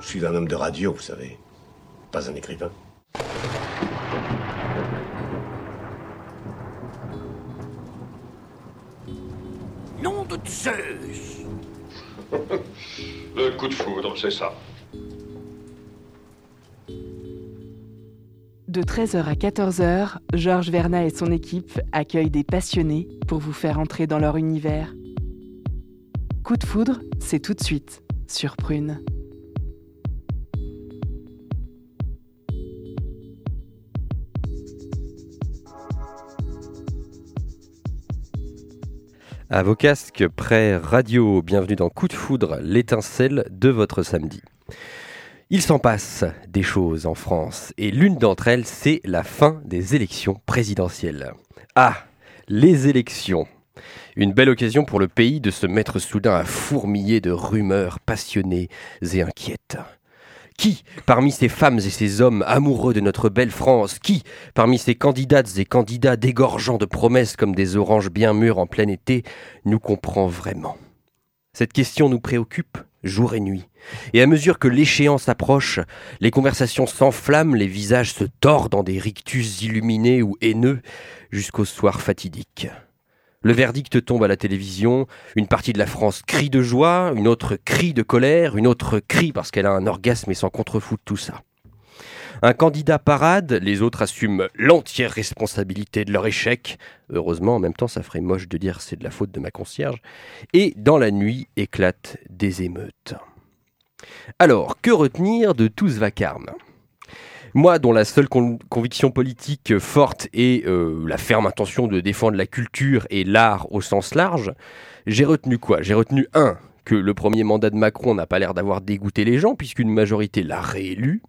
Je suis un homme de radio, vous savez. Pas un écrivain. Nom de Zeus Le coup de foudre, c'est ça. De 13h à 14h, Georges Verna et son équipe accueillent des passionnés pour vous faire entrer dans leur univers. Coup de foudre, c'est tout de suite sur Prune. À vos casques, prêts radio, bienvenue dans Coup de foudre, l'étincelle de votre samedi. Il s'en passe des choses en France et l'une d'entre elles, c'est la fin des élections présidentielles. Ah, les élections. Une belle occasion pour le pays de se mettre soudain à fourmiller de rumeurs passionnées et inquiètes. Qui, parmi ces femmes et ces hommes amoureux de notre belle France, qui, parmi ces candidates et candidats dégorgeant de promesses comme des oranges bien mûres en plein été, nous comprend vraiment Cette question nous préoccupe jour et nuit. Et à mesure que l'échéance approche, les conversations s'enflamment, les visages se tordent dans des rictus illuminés ou haineux, jusqu'au soir fatidique. Le verdict tombe à la télévision, une partie de la France crie de joie, une autre crie de colère, une autre crie parce qu'elle a un orgasme et s'en contrefout de tout ça. Un candidat parade, les autres assument l'entière responsabilité de leur échec. Heureusement, en même temps, ça ferait moche de dire c'est de la faute de ma concierge. Et dans la nuit éclatent des émeutes. Alors, que retenir de tout ce vacarme? Moi, dont la seule conviction politique forte est euh, la ferme intention de défendre la culture et l'art au sens large, j'ai retenu quoi? J'ai retenu un, que le premier mandat de Macron n'a pas l'air d'avoir dégoûté les gens, puisqu'une majorité l'a réélu.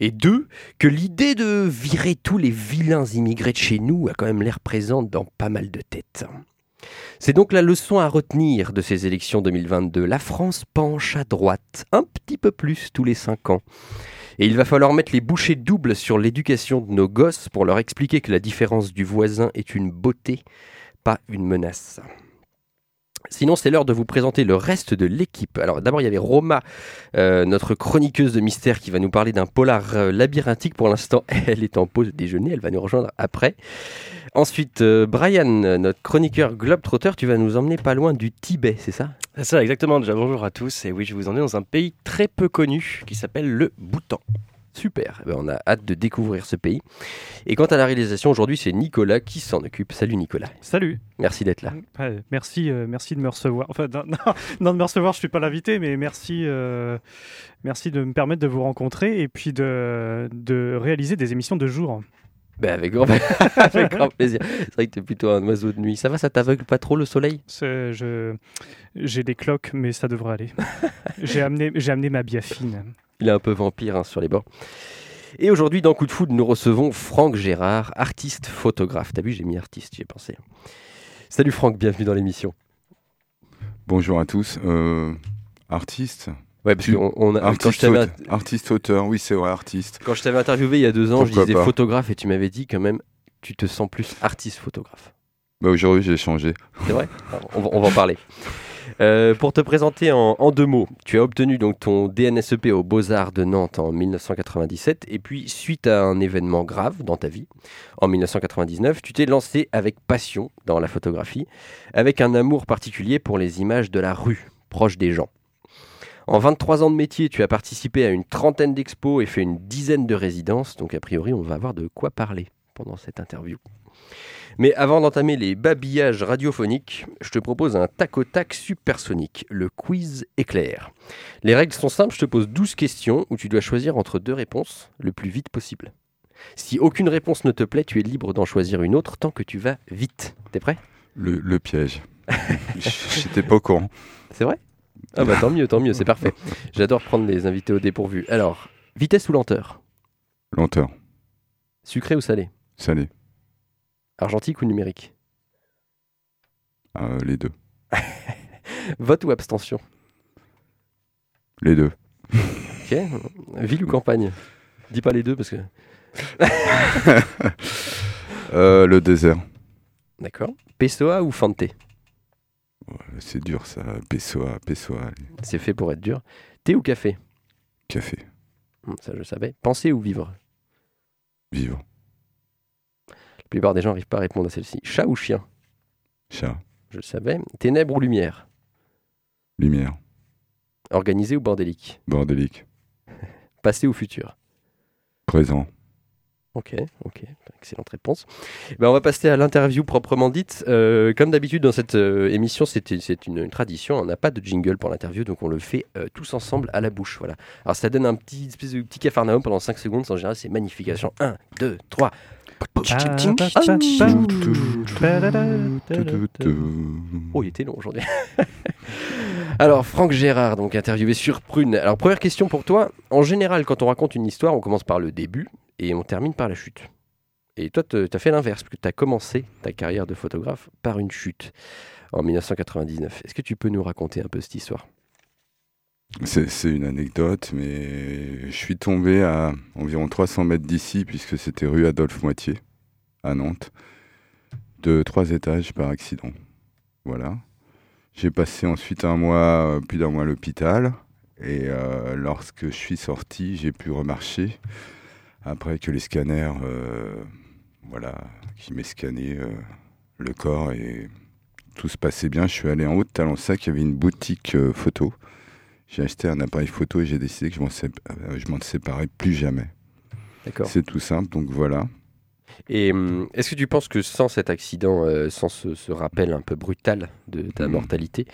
Et deux, que l'idée de virer tous les vilains immigrés de chez nous a quand même l'air présente dans pas mal de têtes. C'est donc la leçon à retenir de ces élections 2022. La France penche à droite, un petit peu plus tous les cinq ans. Et il va falloir mettre les bouchées doubles sur l'éducation de nos gosses pour leur expliquer que la différence du voisin est une beauté, pas une menace. Sinon, c'est l'heure de vous présenter le reste de l'équipe. Alors, d'abord, il y avait Roma, euh, notre chroniqueuse de mystère, qui va nous parler d'un polar euh, labyrinthique. Pour l'instant, elle est en pause déjeuner. Elle va nous rejoindre après. Ensuite, euh, Brian, notre chroniqueur Globetrotter, tu vas nous emmener pas loin du Tibet, c'est ça? C'est ça, exactement. Déjà, bonjour à tous. Et oui, je vous emmener dans un pays très peu connu qui s'appelle le Bhoutan. Super, eh ben, on a hâte de découvrir ce pays. Et quant à la réalisation, aujourd'hui, c'est Nicolas qui s'en occupe. Salut Nicolas. Salut. Merci d'être là. merci, euh, merci de me recevoir. Enfin, non, de me recevoir, je suis pas l'invité, mais merci, euh, merci de me permettre de vous rencontrer et puis de, de réaliser des émissions de jour. Ben avec, grand... avec grand plaisir. C'est vrai que tu es plutôt un oiseau de nuit. Ça va, ça t'aveugle pas trop le soleil? Je... J'ai des cloques, mais ça devrait aller. j'ai amené, amené ma biafine. Il est un peu vampire hein, sur les bords. Et aujourd'hui, dans Coup de Foudre, nous recevons Franck Gérard, artiste photographe. T'as vu, j'ai mis artiste, j'y ai pensé. Salut Franck, bienvenue dans l'émission. Bonjour à tous. Euh, artiste Ouais, parce on, a, artiste, artiste auteur, oui c'est vrai, artiste. Quand je t'avais interviewé il y a deux ans, je disais photographe et tu m'avais dit quand même, tu te sens plus artiste photographe. Bah aujourd'hui j'ai changé. C'est vrai? On on va en parler. Euh, pour te présenter en, deux mots, tu as obtenu donc ton DNSEP aux Beaux-Arts de Nantes en 1997 et puis suite à un événement grave dans ta vie, en 1999, tu t'es lancé avec passion dans la photographie, avec un amour particulier pour les images de la rue, proche des gens. En 23 ans de métier, tu as participé à une trentaine d'expos et fait une dizaine de résidences, donc a priori on va avoir de quoi parler pendant cette interview. Mais avant d'entamer les babillages radiophoniques, je te propose un tac au tac supersonique, le quiz éclair. Les règles sont simples, je te pose 12 questions où tu dois choisir entre deux réponses le plus vite possible. Si aucune réponse ne te plaît, tu es libre d'en choisir une autre tant que tu vas vite. T'es prêt? Le, piège. J'étais pas au courant. C'est vrai? Ah bah tant mieux, tant mieux, c'est parfait. J'adore prendre les invités au dépourvu. Alors, vitesse ou lenteur? Lenteur. Sucré ou salé? Salé. Argentique ou numérique euh, Les deux. Vote ou abstention Les deux. Ok. Ville ou campagne Dis pas les deux parce que. Euh, le désert. D'accord. Pessoa ou Fante C'est dur ça, Pessoa, Pessoa. C'est fait pour être dur. Thé ou café café. Hum, Ça, je savais. Penser ou vivre Vivre. La plupart des gens n'arrivent pas à répondre à celle-ci. Chat ou chien? Chat. Je le savais. Ténèbres ou lumière? Lumière. Organisé ou bordélique? Bordélique. Passé ou futur? Présent. Ok, ok, excellente réponse. Ben, on va passer à l'interview proprement dite. Euh, comme d'habitude dans cette euh, émission, c'est une, une tradition. On n'a pas de jingle pour l'interview, donc on le fait euh, tous ensemble à la bouche. Voilà. Alors ça donne un petit espèce de petit cafarnaum pendant 5 secondes. En général, c'est magnifique. Attention, 1, 2, 3. Oh, il était long aujourd'hui. Alors, Franck Gérard, donc interviewé sur Prune. Alors, première question pour toi. En général, quand on raconte une histoire, on commence par le début et on termine par la chute. Et toi, tu as fait l'inverse, parce que tu as commencé ta carrière de photographe par une chute en 1999. Est-ce que tu peux nous raconter un peu cette histoire? C'est une anecdote, mais je suis tombé à environ 300 mètres d'ici, puisque c'était rue Adolphe Moitié, à Nantes, de trois étages par accident. Voilà. J'ai passé ensuite un mois, euh, plus d'un mois à l'hôpital, et euh, lorsque je suis sorti, j'ai pu remarcher, après que les scanners, euh, voilà, qui m'aient scanné le corps et tout se passait bien, je suis allé en haut de Talensac, il y avait une boutique photo. J'ai acheté un appareil photo et j'ai décidé que je m'en sép- euh, séparais plus jamais. D'accord. C'est tout simple, donc voilà. Et hum, est-ce que tu penses que sans cet accident, euh, sans ce, ce rappel un peu brutal de ta Mhm. mortalité,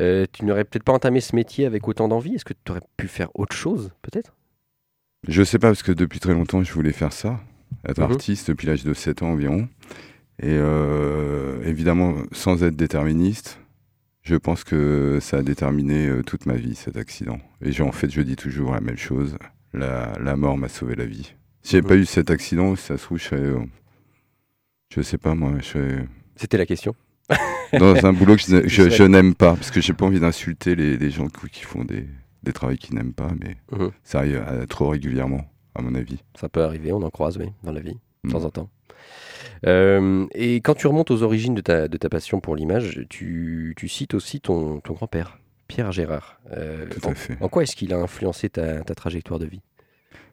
euh, tu n'aurais peut-être pas entamé ce métier avec autant d'envie? Est-ce que tu aurais pu faire autre chose, peut-être? Je sais pas, parce que depuis très longtemps, je voulais faire ça, être Mhm. artiste depuis l'âge de 7 ans environ. Et euh, évidemment, sans être déterministe, je pense que ça a déterminé euh, toute ma vie, cet accident. Et en fait, je dis toujours la même chose, la, la mort m'a sauvé la vie. Si j'avais pas eu cet accident, ça se trouve, je serais... euh, je sais pas, moi, je serais C'était la question. dans un boulot que je, je- Je je n'aime pas, parce que j'ai pas envie d'insulter les, les gens qui font des, des travaux qu'ils n'aiment pas, mais Mhm. ça arrive euh, trop régulièrement, à mon avis. Ça peut arriver, on en croise, oui, dans la vie, de Mm. temps en temps. Euh, et quand tu remontes aux origines de ta, de ta passion pour l'image, tu, tu cites aussi ton, ton grand-père, Pierre Gérard. Euh, Tout en, à fait. en quoi est-ce qu'il a influencé ta, ta trajectoire de vie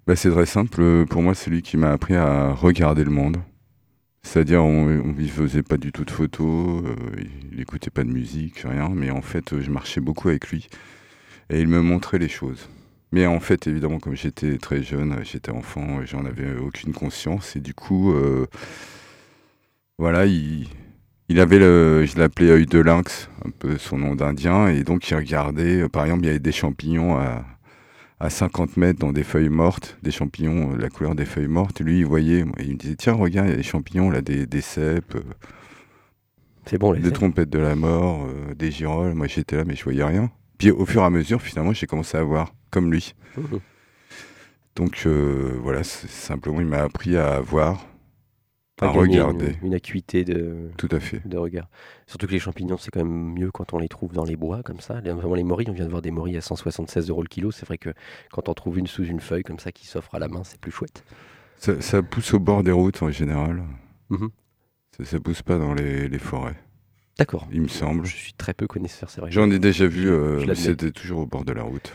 Bah, c'est très simple. Pour moi, c'est lui qui m'a appris à regarder le monde. C'est-à-dire, on ne faisait pas du tout de photos, euh, il n'écoutait pas de musique, rien. Mais en fait, je marchais beaucoup avec lui. Et il me montrait les choses. Mais en fait, évidemment, comme j'étais très jeune, j'étais enfant, j'en avais aucune conscience. Et du coup, euh, voilà, il, il avait le, je l'appelais œil de lynx, un peu son nom d'Indien. Et donc, il regardait, euh, par exemple, il y avait des champignons à, à 50 mètres dans des feuilles mortes, des champignons, euh, la couleur des feuilles mortes. Lui, il voyait, il me disait Tiens, regarde, il y a des champignons, là, des, des cèpes, euh, C'est bon, les des trompettes de la mort, euh, des girolles. Moi, j'étais là, mais je voyais rien. Puis au fur et à mesure, finalement, j'ai commencé à voir, comme lui. Mhm. Donc euh, voilà, simplement, il m'a appris à voir, À regarder. Une, une acuité de, Tout à fait. de regard. Surtout que les champignons, c'est quand même mieux quand on les trouve dans les bois, comme ça. Les- morilles, on vient de voir des morilles à 176 euros le kilo. C'est vrai que quand on trouve une sous une feuille comme ça qui s'offre à la main, c'est plus chouette. Ça, ça pousse au bord des routes en général. Mhm. Ça, ça pousse pas dans les, les forêts, D'accord. il me semble. Je suis très peu connaisseur, c'est vrai. J'en ai déjà vu, euh, c'était toujours au bord de la route.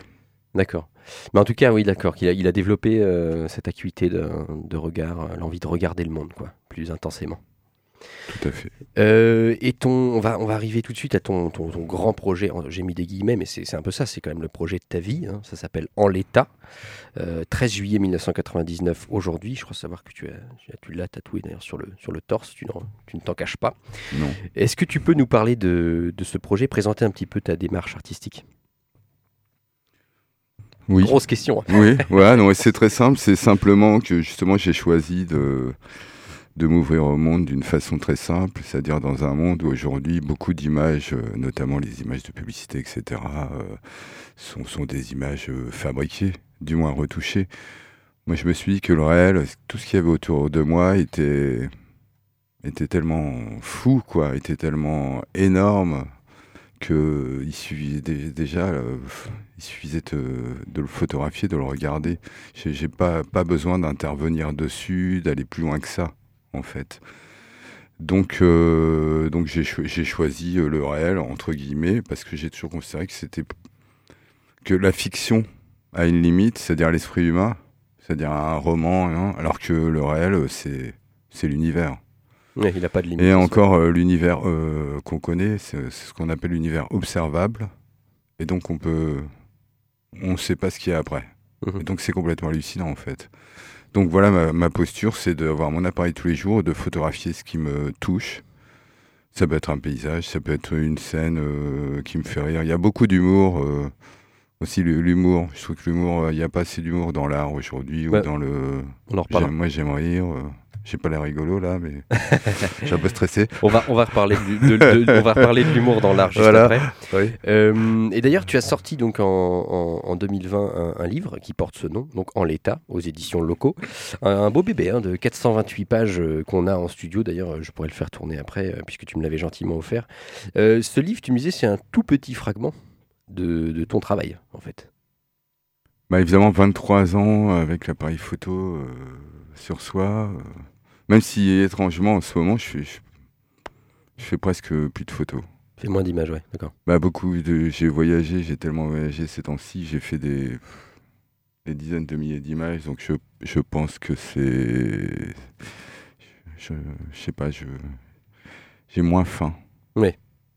D'accord. Mais en tout cas, oui, d'accord. a, il a développé euh, cette acuité de, de regard, euh, l'envie de regarder le monde, quoi, plus intensément. Tout à fait. Euh, et ton, on va, on va arriver tout de suite à ton, ton, ton grand projet. J'ai mis des guillemets, mais c'est un peu ça. C'est quand même le projet de ta vie. hein. Ça s'appelle En l'état. Euh, 13 juillet 1999. Aujourd'hui, je crois savoir que tu as, tu as- tu l'as tatoué d'ailleurs sur le, sur le torse. Tu, tu ne t'en caches pas. Non. Est-ce que tu peux nous parler de, de ce projet, présenter un petit peu ta démarche artistique? Oui. Grosse question. hein. Oui, ouais, non, c'est très simple. C'est simplement que justement, j'ai choisi de, de m'ouvrir au monde d'une façon très simple, c'est-à-dire dans un monde où aujourd'hui, beaucoup d'images, euh, notamment les images de publicité, etc., euh, sont, des images euh, fabriquées, du moins retouchées. Moi, je me suis dit que le réel, tout ce qu'il y avait autour de moi était, tellement fou, quoi, était tellement énorme que il suffisait dé- déjà, de, le photographier, de le regarder. J'ai pas, pas besoin d'intervenir dessus, d'aller plus loin que ça, en fait. Donc, euh, donc j'ai cho- j'ai choisi euh, le réel, entre guillemets, parce que j'ai toujours considéré que c'était que la fiction à une limite, c'est-à-dire l'esprit humain, c'est-à-dire un roman, hein, alors que le réel, euh, c'est c'est l'univers. Ouais, il n'a pas de limite. Et encore, euh, l'univers euh, qu'on connaît, c'est ce qu'on appelle l'univers observable. Et donc, on peut. On ne sait pas ce qu'il y a après. Mhm. Et donc, c'est complètement hallucinant, en fait. Donc, voilà, ma, ma posture, c'est d'avoir mon appareil tous les jours, de photographier ce qui me touche. Ça peut être un paysage, ça peut être une scène euh, qui me fait rire. Il y a beaucoup d'humour. euh, aussi, l'humour. Je trouve que l'humour, euh, il n'y a pas assez d'humour dans l'art aujourd'hui Ouais. ou dans le. On en Moi, j'aime rire. euh, J'ai pas l'air rigolo là, mais je suis un peu stressé. On va, on va reparler de, de- de- on va reparler de l'humour dans l'art juste Voilà. après. Oui. Euh, et d'ailleurs, tu as sorti donc en, en- en 2020 un, un livre qui porte ce nom, donc en l'état, aux éditions locaux. Un, un beau bébé hein, de 428 pages euh, qu'on a en studio. D'ailleurs, je pourrais le faire tourner après, euh, puisque tu me l'avais gentiment offert. Ce livre, tu me disais, c'est un tout petit fragment de, de ton travail, en fait. Bah évidemment, 23 ans avec l'appareil photo sur soi. Même si étrangement en ce moment, je fais, je, je fais presque plus de photos. Fais moins d'images, ouais, d'accord. Bah beaucoup de, j'ai voyagé, j'ai tellement voyagé ces temps-ci, j'ai fait des, des dizaines de milliers d'images, donc je, je pense que c'est, je, je sais pas, je, j'ai moins faim.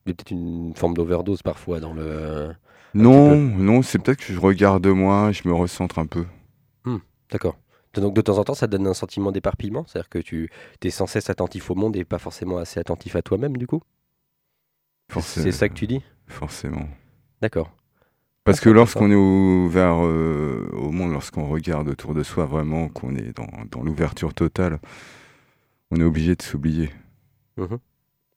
Il y a peut-être une forme d'overdose parfois dans le. Non, non, c'est peut-être que je regarde moins, je me recentre un peu. D'accord. Donc de temps en temps, ça donne un sentiment d'éparpillement C'est-à-dire que tu es sans cesse attentif au monde et pas forcément assez attentif à toi-même, du coup? C'est ça que tu dis? Forcément. D'accord. Parce Ah, que lorsqu'on est ouvert euh, au monde, lorsqu'on regarde autour de soi vraiment, qu'on est dans, dans l'ouverture totale, on est obligé de s'oublier. Mhm.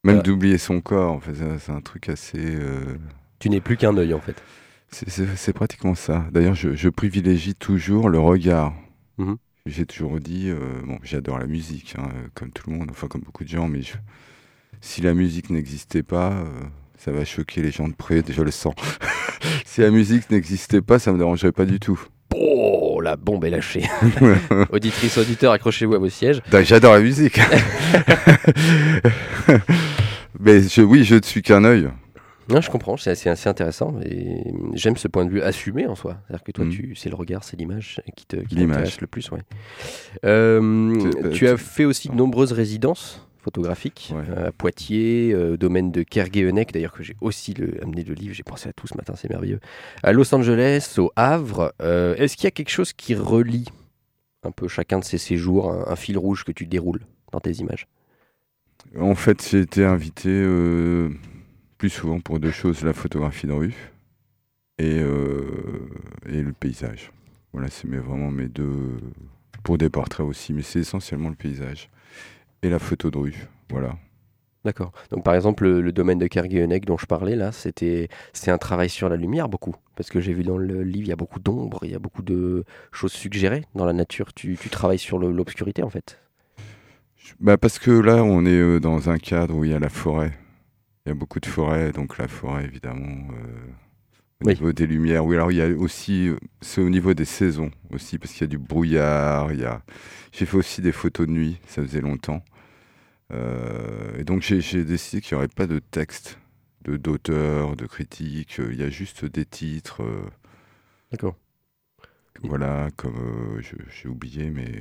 Même Ah. d'oublier son corps, en fait, c'est- un truc assez... euh, Tu n'es plus qu'un œil, en fait. c'est- pratiquement ça. D'ailleurs, je, je privilégie toujours le regard. Mhm. J'ai toujours dit, euh, bon, j'adore la musique, hein, comme tout le monde, enfin comme beaucoup de gens, mais je- si la musique n'existait pas, euh, ça va choquer les gens de près, je le sens. si la musique n'existait pas, ça me dérangerait pas du tout. Oh, la bombe est lâchée. Auditrice, auditeur, accrochez-vous à vos sièges. Bah, J'adore la musique. Mais je, oui, je ne suis qu'un œil. Non, je comprends, c'est assez, assez intéressant. Et j'aime ce point de vue assumé en soi. C'est-à-dire que toi, tu, c'est le regard, c'est l'image qui te qui L'image. t'intéresse le plus. Ouais. Euh, tu as fait aussi de nombreuses résidences photographiques Ouais. euh, à Poitiers, euh, au domaine de Kerguéhennec, d'ailleurs que j'ai aussi le, amené le livre, j'ai pensé à tout ce matin, c'est merveilleux. À Los Angeles, au Havre, euh, est-ce qu'il y a quelque chose qui relie un peu chacun de ces séjours, un, un fil rouge que tu déroules dans tes images? En fait, j'ai été invité plus souvent pour deux choses, la photographie de rue et, euh, et le paysage. Voilà, c'est vraiment mes deux... Pour des portraits aussi, mais c'est essentiellement le paysage. Et la photo de rue, voilà. D'accord. Donc par exemple, le, le domaine de Kerguéhennec dont je parlais là, c'était c'est un travail sur la lumière beaucoup. Parce que j'ai vu dans le livre, il y a beaucoup d'ombre, il y a beaucoup de choses suggérées dans la nature. Tu, tu travailles sur l'obscurité en fait? Bah parce que là, on est euh, dans un cadre où il y a la forêt. Il y a beaucoup de forêt, donc la forêt, évidemment, euh, au Oui. niveau des lumières. Oui, alors il y a aussi, c'est au niveau des saisons aussi, parce qu'il y a du brouillard. Il y a... J'ai fait aussi des photos de nuit, ça faisait longtemps. Euh, et donc j'ai décidé qu'il n'y aurait pas de texte, de d'auteur, de critique. euh, Il y a juste des titres. euh, D'accord. voilà, comme euh, j'ai oublié, mais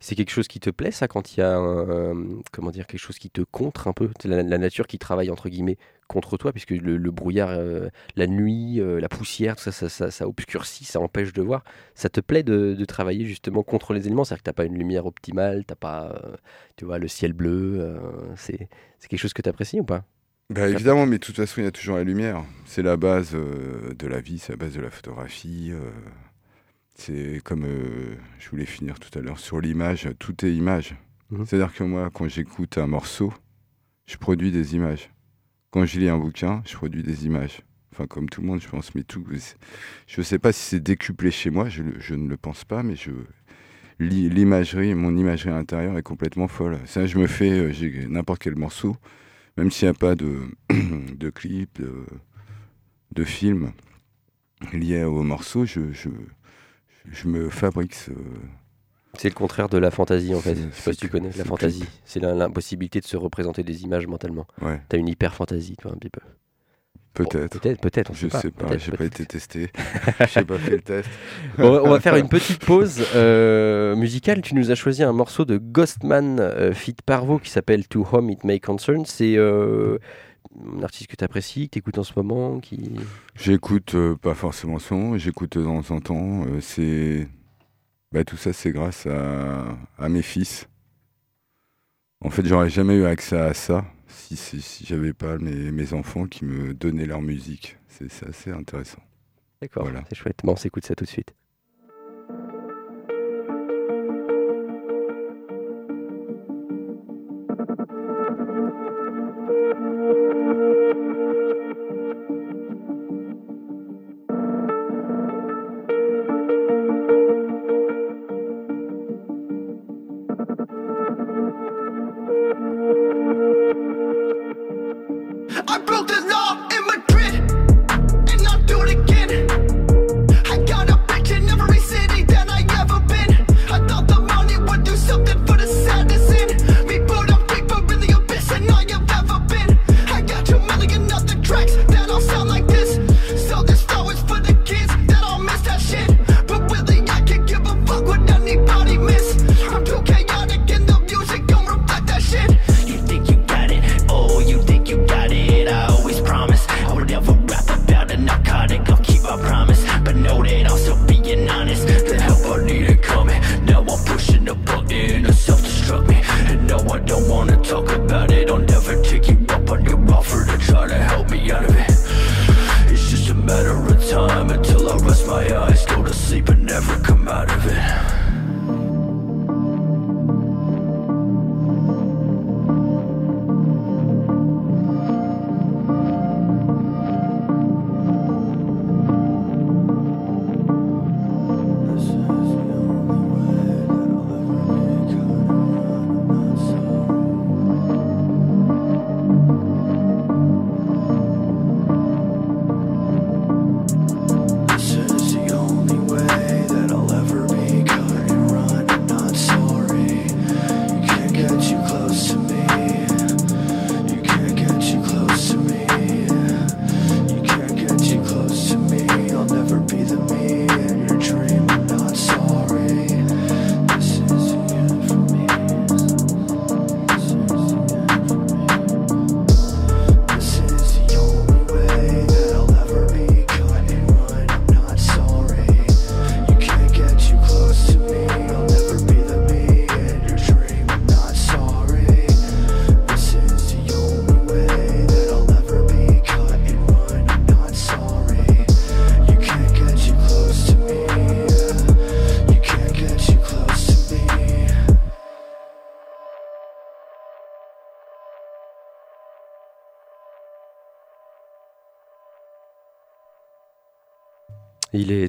C'est quelque chose qui te plaît ça quand il y a un, euh, comment dire quelque chose qui te contre un peu, la, la nature qui travaille entre guillemets contre toi puisque le, le brouillard, euh, la nuit, euh, la poussière, tout ça ça, ça, ça obscurcit, ça empêche de voir. Ça te plaît de, de travailler justement contre les éléments, c'est-à-dire que t'as pas une lumière optimale, t'as pas, euh, tu vois, le ciel bleu. c'est c'est quelque chose que tu apprécies ou pas? Bah, évidemment, mais de toute façon, il y a toujours la lumière. C'est la base euh, de la vie, c'est la base de la photographie. euh, c'est comme euh, je voulais finir tout à l'heure sur l'image, tout est image. Mhm. C'est-à-dire que moi, quand j'écoute un morceau, je produis des images. Quand je lis un bouquin, je produis des images. Enfin, comme tout le monde, je pense, mais tout. Je ne sais pas si c'est décuplé chez moi, je, ne le pense pas, mais je. l'i- L'imagerie, mon imagerie intérieure est complètement folle. Ça, je me fais euh, j'ai n'importe quel morceau, même s'il n'y a pas de, de clip, de, de film lié au morceau, je, je, je me fabrique ce. C'est le contraire de la fantaisie en fait. Je sais pas si tu connais la fantaisie. C'est l'impossibilité de se représenter des images mentalement. Ouais. T'as une hyper fantaisie toi un petit peu. Peut-être. peut-être, peut-être, Je pas. sais pas, peut-être, j'ai pas été testé. j'ai pas fait le test. Bon, on va faire une petite pause euh, musicale. Tu nous as choisi un morceau de Ghostman euh, Fit Parvo qui s'appelle To Whom It May Concern. C'est euh, un artiste que tu apprécies, que tu écoutes en ce moment qui... J'écoute euh, pas forcément son, j'écoute de temps en temps. euh, c'est bah, tout ça, c'est grâce à, à mes fils. En fait, j'aurais jamais eu accès à ça si, si, si j'avais pas mes, mes enfants qui me donnaient leur musique. C'est c'est assez intéressant. D'accord, Voilà. c'est chouette. Bon, on s'écoute ça tout de suite.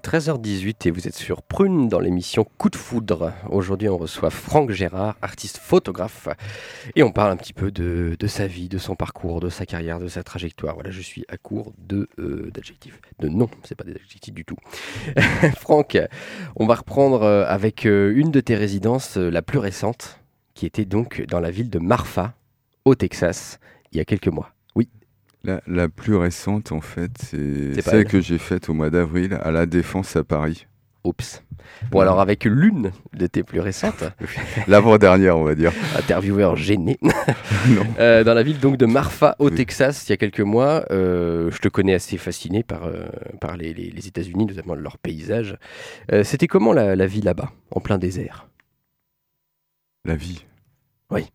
13h18 et vous êtes sur Prune dans l'émission Coup de foudre. Aujourd'hui, on reçoit Franck Gérard, artiste photographe, et on parle un petit peu de, de sa vie, de son parcours, de sa carrière, de sa trajectoire. Voilà, je suis à court de euh, d'adjectifs. De non, c'est pas des adjectifs du tout. Franck, on va reprendre euh, avec euh, une de tes résidences, la plus récente, qui était donc dans la ville de Marfa, au Texas, il y a quelques mois. La, la plus récente, en fait, c'est celle elle. que j'ai faite au mois d'avril à la Défense à Paris. oups. Bon, alors avec l'une de tes plus récentes, L'avant-dernière, on va dire. intervieweur gêné. Euh, dans la ville donc de Marfa au Texas il y a quelques mois. Euh, je te connais assez fasciné par, euh, par les, les- les États-Unis, notamment leur paysage. C'était comment la, la vie là-bas, en plein désert? La vie? Oui.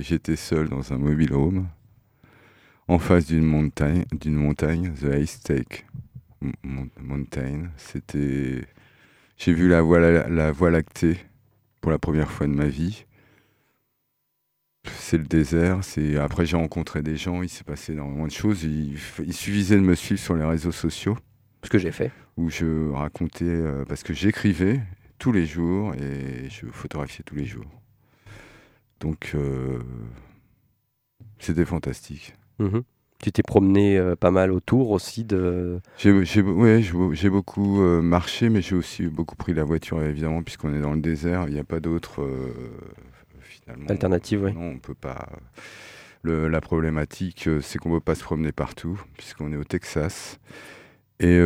J'étais seul dans un mobile home, en face d'une montagne, d'une montagne, The M- Mon- Mountain. C'était, j'ai vu la voie, la, la voie lactée pour la première fois de ma vie. C'est le désert. C'est après j'ai rencontré des gens. Il s'est passé énormément de choses. Il suffisait de me suivre sur les réseaux sociaux Ce que j'ai fait. où je racontais, euh, parce que j'écrivais tous les jours et je photographiais tous les jours. Donc, euh, c'était fantastique. Mhm. Tu t'es promené euh, pas mal autour aussi de. J'ai j'ai- ouais, j'ai beaucoup euh, marché, mais j'ai aussi beaucoup pris la voiture, évidemment, puisqu'on est dans le désert. Il n'y a pas d'autre, euh, finalement. Alternative, oui. Non, on peut pas. Le- la problématique, c'est qu'on ne peut pas se promener partout, puisqu'on est au Texas. Et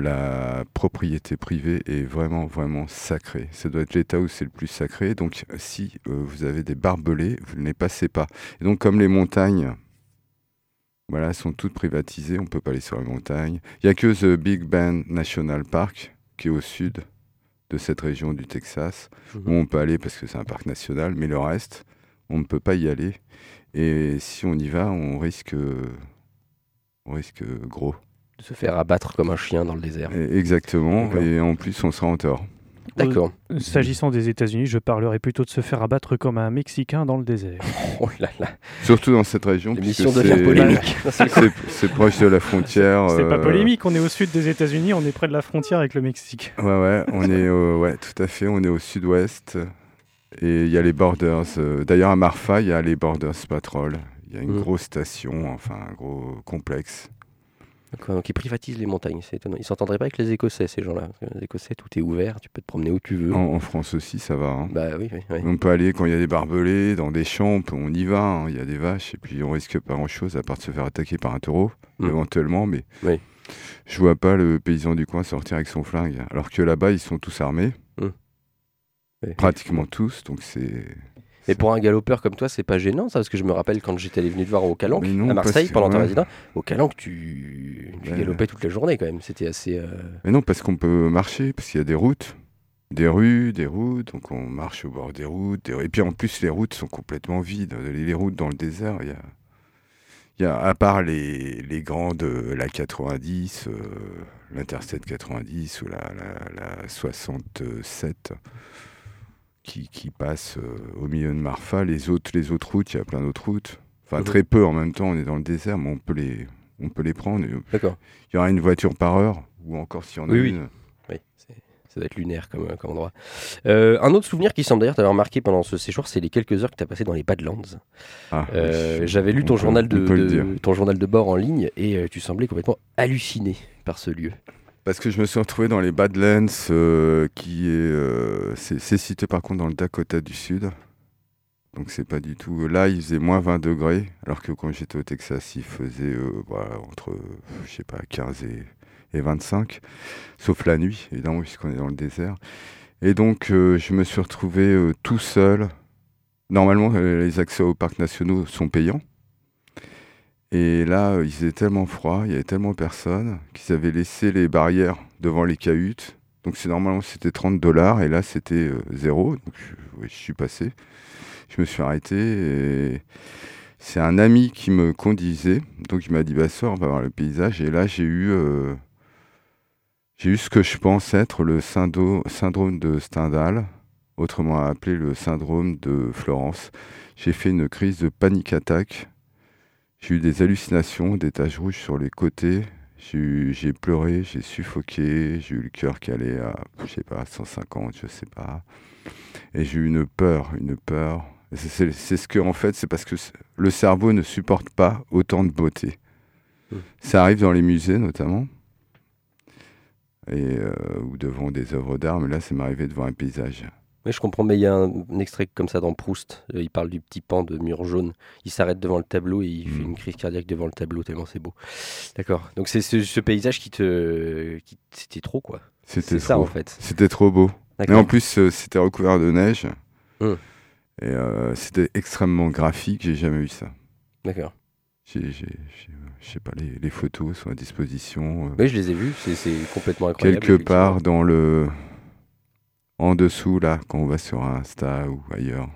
la propriété privée est vraiment, vraiment sacrée. Ça doit être l'État où c'est le plus sacré. Donc, si vous avez des barbelés, vous ne les passez pas. Et donc, comme les montagnes, voilà, sont toutes privatisées, on ne peut pas aller sur les montagnes. Il n'y a que The Big Bend National Park, qui est au sud de cette région du Texas, où on peut aller parce que c'est un parc national, mais le reste, on ne peut pas y aller. Et si on y va, on risque, on risque gros. De se faire abattre comme un chien dans le désert. Et- Exactement. Et en plus, on sera en tort. D'accord. S'agissant des États-Unis, je parlerai plutôt de se faire abattre comme un Mexicain dans le désert. Oh là là, Surtout dans cette région. l'émission puisque devient c'est- polémique. C'est c'est proche de la frontière. C'est pas euh, polémique, on est au sud des États-Unis, on est près de la frontière avec le Mexique. Ouais, ouais, on est, au- ouais, tout à fait. On est au sud-ouest. Et il y a les Borders. euh, D'ailleurs, à Marfa, il y a les Borders Patrol. Il y a une Mhm. grosse station, enfin, un gros complexe. Donc ils privatisent les montagnes, c'est étonnant. Ils s'entendraient pas avec les Écossais, ces gens-là. Les Écossais, tout est ouvert, tu peux te promener où tu veux. En, en France aussi, ça va. hein. Bah oui, oui, oui. On peut aller quand il y a des barbelés, dans des champs, on, y va, hein, il y a des vaches, et puis on risque pas grand-chose à part de se faire attaquer par un taureau, Mm. éventuellement, mais je vois pas le paysan du coin sortir avec son flingue. Alors que là-bas, ils sont tous armés, Oui. pratiquement tous, donc c'est... Et pour un galopeur comme toi, c'est pas gênant ça Parce que je me rappelle quand j'étais allé venu te voir au Calanque, Mais non, à Marseille, pendant ta ouais. résidence, au Calanque, tu, tu Ouais. galopais toute la journée quand même. C'était assez. euh, Mais non, parce qu'on peut marcher, parce qu'il y a des routes, des rues, des routes, donc on marche au bord des routes, des- et puis en plus les routes sont complètement vides. Les, routes dans le désert, il y a, il y a à part les, les grandes, euh, la 90, euh, l'Interstate 90 ou la, la, la 67 qui, qui passe euh, au milieu de Marfa, les autres, les autres routes, il y a plein d'autres routes. Enfin, Mhm. très peu en même temps, on est dans le désert, mais on peut les, on peut les prendre. D'accord. Il y aura une voiture par heure, ou encore s'il y en a Oui, oui. une. Oui, c'est- ça doit être lunaire comme, euh, comme endroit. Euh, un autre souvenir qui semble d'ailleurs t'avoir marqué pendant ce séjour, c'est les quelques heures que tu as passées dans les Badlands. Ah, Euh, oui, J'avais lu on ton journal, de, on ton journal de bord en ligne et euh, tu semblais complètement halluciné par ce lieu. Parce que je me suis retrouvé dans les Badlands, euh, qui est, euh, c'est situé par contre dans le Dakota du Sud. Donc c'est pas du tout. Là, il faisait moins 20 degrés, alors que quand j'étais au Texas, il faisait euh, voilà, entre, je sais pas, 15 et, et 25, sauf la nuit, évidemment, puisqu'on est dans le désert. Et donc, je me suis retrouvé tout seul. Normalement, les accès aux parcs nationaux sont payants. Et là, euh, il faisait tellement froid, il y avait tellement personne qu'ils avaient laissé les barrières devant les cahutes. Donc c'est normalement c'était 30 dollars et là c'était euh, zéro. Donc je, suis passé. Je me suis arrêté et c'est un ami qui me conduisait. Donc il m'a dit bah sors, on va voir le paysage. Et là j'ai eu euh, j'ai eu ce que je pense être le syndrome de Stendhal, autrement appelé le syndrome de Florence. J'ai fait une crise de panique attaque. J'ai eu des hallucinations, des taches rouges sur les côtés. J'ai eu- J'ai pleuré, j'ai suffoqué, j'ai eu le cœur qui allait à, je sais pas, 150, je sais pas. Et j'ai eu une peur, une peur. C'est- C'est c'est ce que, en fait, c'est parce que le cerveau ne supporte pas autant de beauté. Mm. Ça arrive dans les musées, notamment. Et, euh, ou devant des œuvres d'art, mais là, ça m'est arrivé devant un paysage. Oui, je comprends, mais il y a un, un extrait comme ça dans Proust. Euh, il parle du petit pan de mur jaune. Il s'arrête devant le tableau et il fait Mm. une crise cardiaque devant le tableau, tellement c'est beau. D'accord. Donc c'est ce, ce paysage qui te. Qui, c'était trop, quoi. C'était ça, en fait. C'était trop beau. Mais en plus, euh, c'était recouvert de neige. Hum. Et euh, c'était extrêmement graphique. J'ai jamais vu ça. D'accord. Je sais pas, les, les photos sont à disposition. euh, Oui, je les ai vus. C'est, complètement incroyable. quelque part dans le. En dessous, là, quand on va sur Insta ou ailleurs.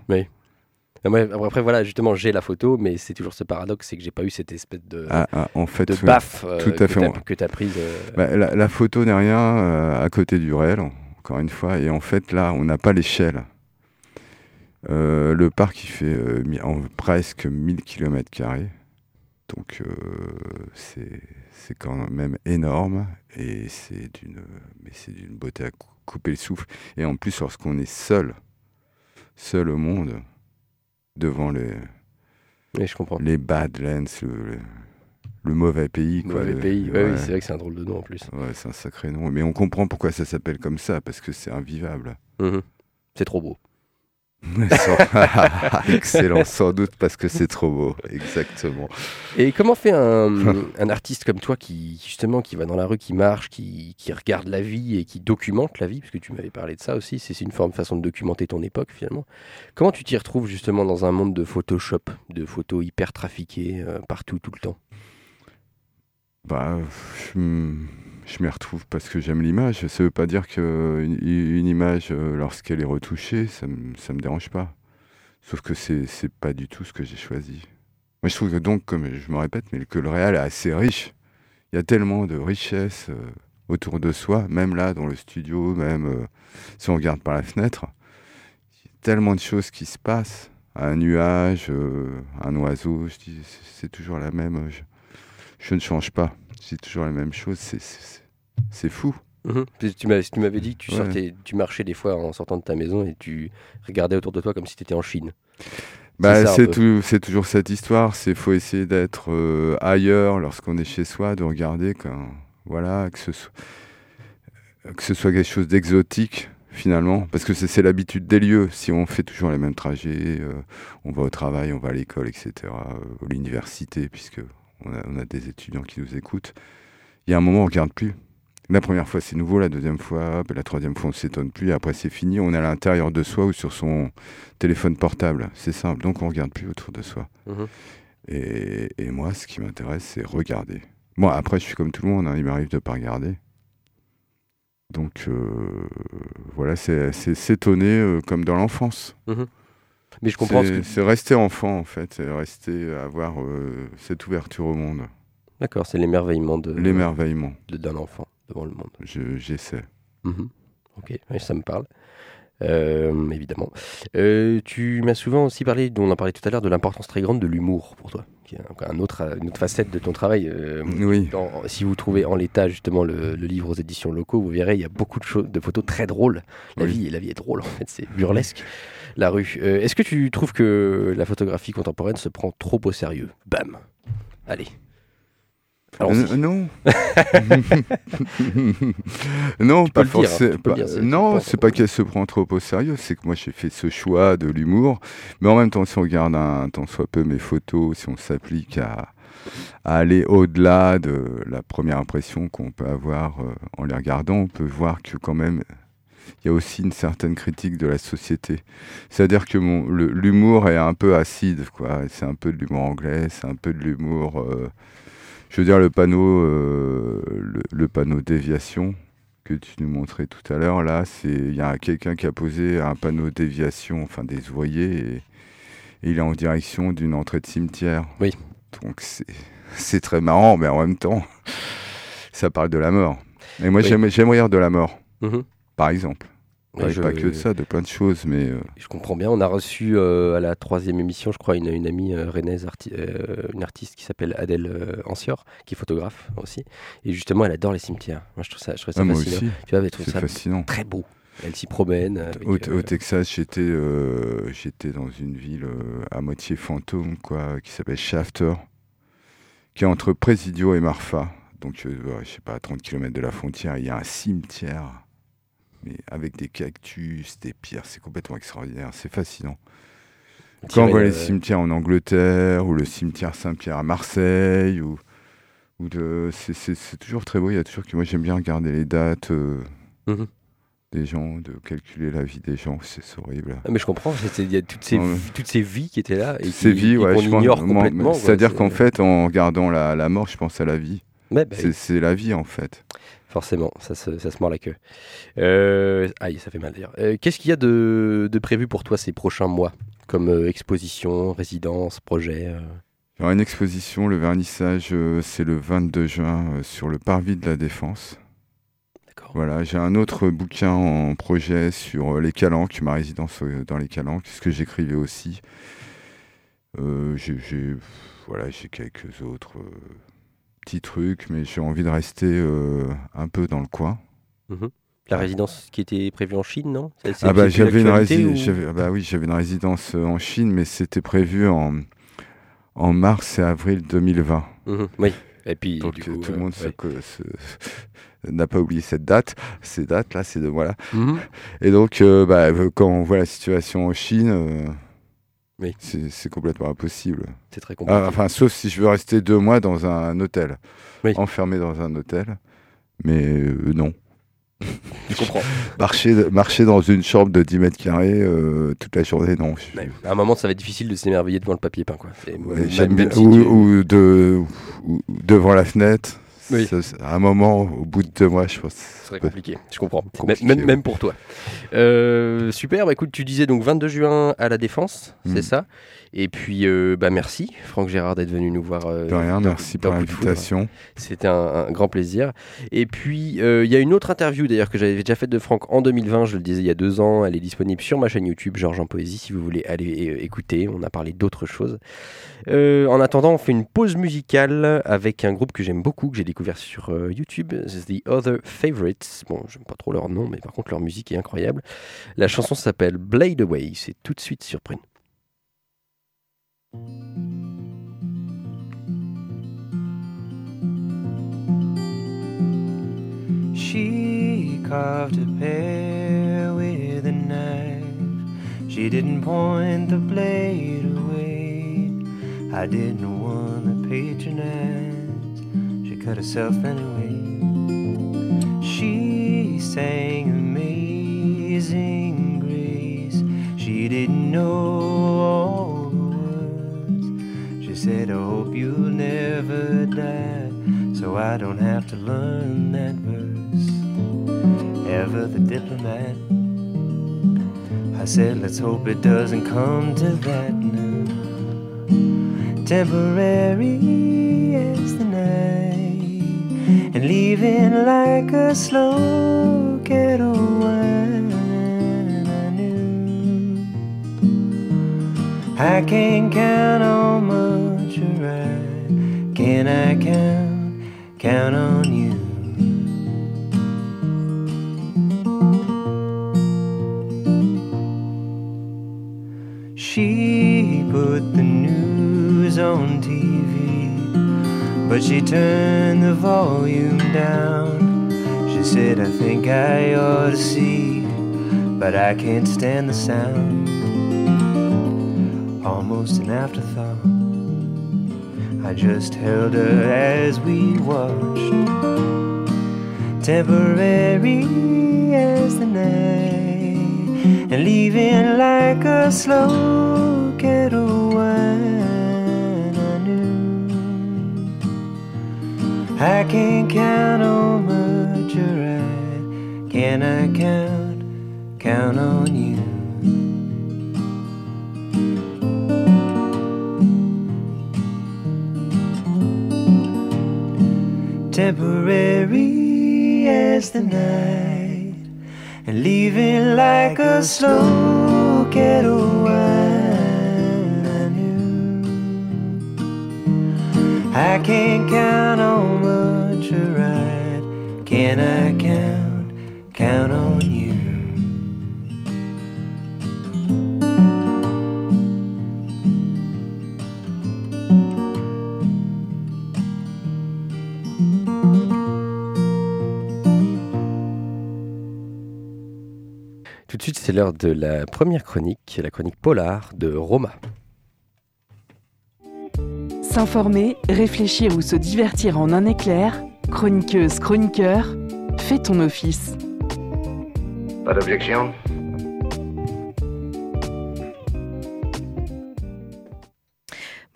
Moi, après, voilà, justement, j'ai la photo, mais c'est toujours ce paradoxe, c'est que j'ai pas eu cette espèce de, Ah, ah, en fait, de ouais. baffe euh, tout à que tu as prise. euh, Bah, la, la photo n'est rien euh, à côté du réel, encore une fois. Et en fait, là, on n'a pas l'échelle. Le parc, il fait en presque 1000 km. Donc, c'est quand même énorme. Et c'est d'une beauté à cou- couper le souffle. Et en plus, lorsqu'on est seul, seul au monde, devant les, Oui, je comprends. les Badlands, le, le- le mauvais pays. Quoi, Mauvais le- pays. Ouais, ouais. Oui, c'est vrai que c'est un drôle de nom en plus. Ouais, c'est un sacré nom. Mais on comprend pourquoi ça s'appelle comme ça, parce que c'est invivable. Mhm. C'est trop beau. Excellent, sans doute parce que c'est trop beau, exactement. Et comment fait un, un, artiste comme toi qui justement qui va dans la rue, qui marche, qui, qui, regarde la vie et qui documente la vie, parce que tu m'avais parlé de ça aussi, c'est une forme façon de documenter ton époque finalement. Comment tu t'y retrouves justement dans un monde de Photoshop, de photos hyper trafiquées euh, partout tout le temps? Bah, je, je m'y retrouve parce que j'aime l'image. Ça veut pas dire qu'une une image, euh, lorsqu'elle est retouchée, ça ça me dérange pas. Sauf que c'est, c'est pas du tout ce que j'ai choisi. Moi, je trouve que donc, comme je me répète, mais le réel est assez riche. Il y a tellement de richesse euh, autour de soi, même là, dans le studio, même euh, si on regarde par la fenêtre. Il y a tellement de choses qui se passent. Un nuage, un oiseau, c'est toujours la même. Je, je, ne change pas. C'est toujours la même chose. C'est, fou. Mmh. Tu m'avais dit que tu, sortais, ouais. tu marchais des fois en sortant de ta maison et tu regardais autour de toi comme si tu étais en Chine. Bah, c'est toujours cette histoire. C'est faut essayer d'être euh, ailleurs lorsqu'on est chez soi, de regarder quand, voilà, que ce soit, que ce soit quelque chose d'exotique finalement, parce que c'est l'habitude des lieux. Si on fait toujours les mêmes trajets, euh, on va au travail, on va à l'école, etc., euh, à l'université, puisque on a, on a, des étudiants qui nous écoutent. Il y a un moment, on regarde plus. La première fois, c'est nouveau. La deuxième fois, la troisième fois, on ne s'étonne plus. Après, c'est fini. On est à l'intérieur de soi ou sur son téléphone portable. C'est simple. Donc, on ne regarde plus autour de soi. Mmh. Et, et, moi, ce qui m'intéresse, c'est regarder. Moi, bon, après, je suis comme tout le monde. Hein. Il m'arrive de ne pas regarder. Donc, euh, voilà, c'est s'étonner euh, comme dans l'enfance. Mmh. Mais je comprends. C'est que... rester enfant, en fait. C'est rester, avoir euh, cette ouverture au monde. D'accord, c'est l'émerveillement de l'émerveillement d'un enfant devant le monde. J'essaie. Mmh. Ok, ça me parle. Euh, évidemment. Euh, tu m'as souvent aussi parlé, on a parlé tout à l'heure, de l'importance très grande de l'humour pour toi, qui est un autre, une autre facette de ton travail. Euh, oui. Dans, si vous trouvez en l'état justement le, le, livre aux éditions locaux, vous verrez, il y a beaucoup de, choses, de photos très drôles. La, oui. vie, la vie est drôle en fait, c'est burlesque. La rue. Euh, Est-ce que tu trouves que la photographie contemporaine se prend trop au sérieux? Bam Allez, euh, non. non, pas forcément. Non, c'est pas qu'elle se prend trop au sérieux, c'est que moi j'ai fait ce choix de l'humour. Mais en même temps, si on regarde un tant soit peu mes photos, si on s'applique à, à, aller au-delà de la première impression qu'on peut avoir euh, en les regardant, on peut voir que quand même il y a aussi une certaine critique de la société. C'est-à-dire que l'humour est un peu acide, quoi. C'est un peu de l'humour anglais, c'est un peu de l'humour. Euh, je veux dire, le panneau, euh, le, le, panneau déviation que tu nous montrais tout à l'heure, là, c'est il y a quelqu'un qui a posé un panneau déviation, enfin des ouvriers, et, et il est en direction d'une entrée de cimetière. Oui. Donc c'est très marrant, mais en même temps, ça parle de la mort. Et moi, oui. j'aime rire de la mort, mm -hmm. Par exemple. Ouais, je... Pas que de ça, de plein de choses, mais... Euh... Je comprends bien. On a reçu euh, à la troisième émission, je crois, une, une amie euh, rennaise, arti une artiste qui s'appelle Adèle Ancior, qui est photographe aussi. Et justement, elle adore les cimetières. Moi, je trouve ça, je trouve ça ah, fascinant. Moi aussi. Tu vois, elle trouve ça fascinant. très beau. Elle s'y promène. Avec, au, au, Texas, j'étais j'étais dans une ville à moitié fantôme, quoi, qui s'appelle Shafter, qui est entre Presidio et Marfa. Donc, je sais pas, à 30 km de la frontière, il y a un cimetière mais avec des cactus, des pierres, c'est complètement extraordinaire, c'est fascinant. Quand on voit les cimetières en Angleterre, ou le cimetière Saint-Pierre à Marseille, ou, ou de... c'est toujours très beau, il y a toujours que moi j'aime bien regarder les dates euh, mmh. -hmm. des gens, de calculer la vie des gens, c'est horrible. Ah, mais je comprends, il y a toutes ces, ouais. toutes ces vies qui étaient là, et ces qui, vies, ouais, qu'on ignore pense, complètement. C'est-à-dire qu'en fait, en regardant la, la, mort, je pense à la vie. Bah, c'est la vie en fait. Forcément, ça se, ça se mord la queue. Euh, aïe, ça fait mal d'ailleurs. Euh, Qu'est-ce qu'il y a de, de, prévu pour toi ces prochains mois Comme euh, exposition, résidence, projet euh? Il y aura une exposition, le vernissage, euh, c'est le 22 juin sur le parvis de la Défense. Voilà, j'ai un autre bouquin en projet sur les Calanques, ma résidence dans les Calanques, ce que j'écrivais aussi. j'ai voilà, j'ai quelques autres petits trucs, mais j'ai envie de rester euh, un peu dans le coin. Mmh. La résidence qui était prévue en Chine, non? Ah bah j'avais une, rési ou... ah bah, oui, une résidence en Chine, mais c'était prévu en, en mars et avril 2020. Mmh. Oui. Et puis, du coup, tout le euh, monde ouais. se- n'a pas oublié cette date, ces dates là, ces deux mois là. Mhm. Et donc, euh, bah, euh, quand on voit la situation en Chine, euh, Oui. c'est complètement impossible. C'est très compliqué. Ah, enfin, sauf si je veux rester deux mois dans un hôtel, Oui. enfermé dans un hôtel. Mais euh, non. je comprends. Marcher, marcher dans une chambre de 10 mètres carrés euh, toute la journée, non. Ouais. À un moment, ça va être difficile de s'émerveiller devant le papier peint. Quoi. Ouais, même- même bien- si ou, tu- ou de, ou- ou devant la fenêtre. Oui. Ça, à un moment, au bout de deux mois, je pense. Ce serait compliqué, je comprends. Compliqué, même, ouais. même pour toi. Euh, super, bah écoute, tu disais donc 22 juin à la Défense, c'est Mm. ça Et puis, euh, bah merci, Franck Gérard, d'être venu nous voir. euh, De rien, dans- merci dans pour l'invitation. C'était un, un grand plaisir. Et puis, euh, il y a une autre interview d'ailleurs que j'avais déjà faite de Franck en 2020, je le disais il y a deux ans. Elle est disponible sur ma chaîne YouTube, Georges en Poésie, si vous voulez aller euh, écouter. On a parlé d'autres choses. En attendant, on fait une pause musicale avec un groupe que j'aime beaucoup, que j'ai découvert sur YouTube. The Other Favorites. Bon, j'aime pas trop leur nom, mais par contre, leur musique est incroyable. La chanson s'appelle Blade Away. C'est tout de suite sur Prune. She carved a pear with a knife. She didn't point the blade away. I didn't want to patronize. She cut herself anyway. She sang amazing grace. She didn't know said, I hope you'll never die, so I don't have to learn that verse. Ever the diplomat. I said, let's hope it doesn't come to that now. Temporary as the night, and leaving like a slow kettle wine. I knew I can't count on much. Can I count, count on you? She put the news on TV, but she turned the volume down. She said, I think I ought to see, but I can't stand the sound. Almost an afterthought. I just held her as we watched. Temporary as the night, and leaving like a slow kettle wine. I knew I can't count on much right. Can I count, count on you? Temporary as the night, and leaving like a slow kettle wine. I knew I can't count on much right. Can I c'est l'heure de la première chronique, la chronique polar de Roma. S'informer, réfléchir ou se divertir en un éclair, chroniqueuse, chroniqueur, fais ton office. Pas d'objection?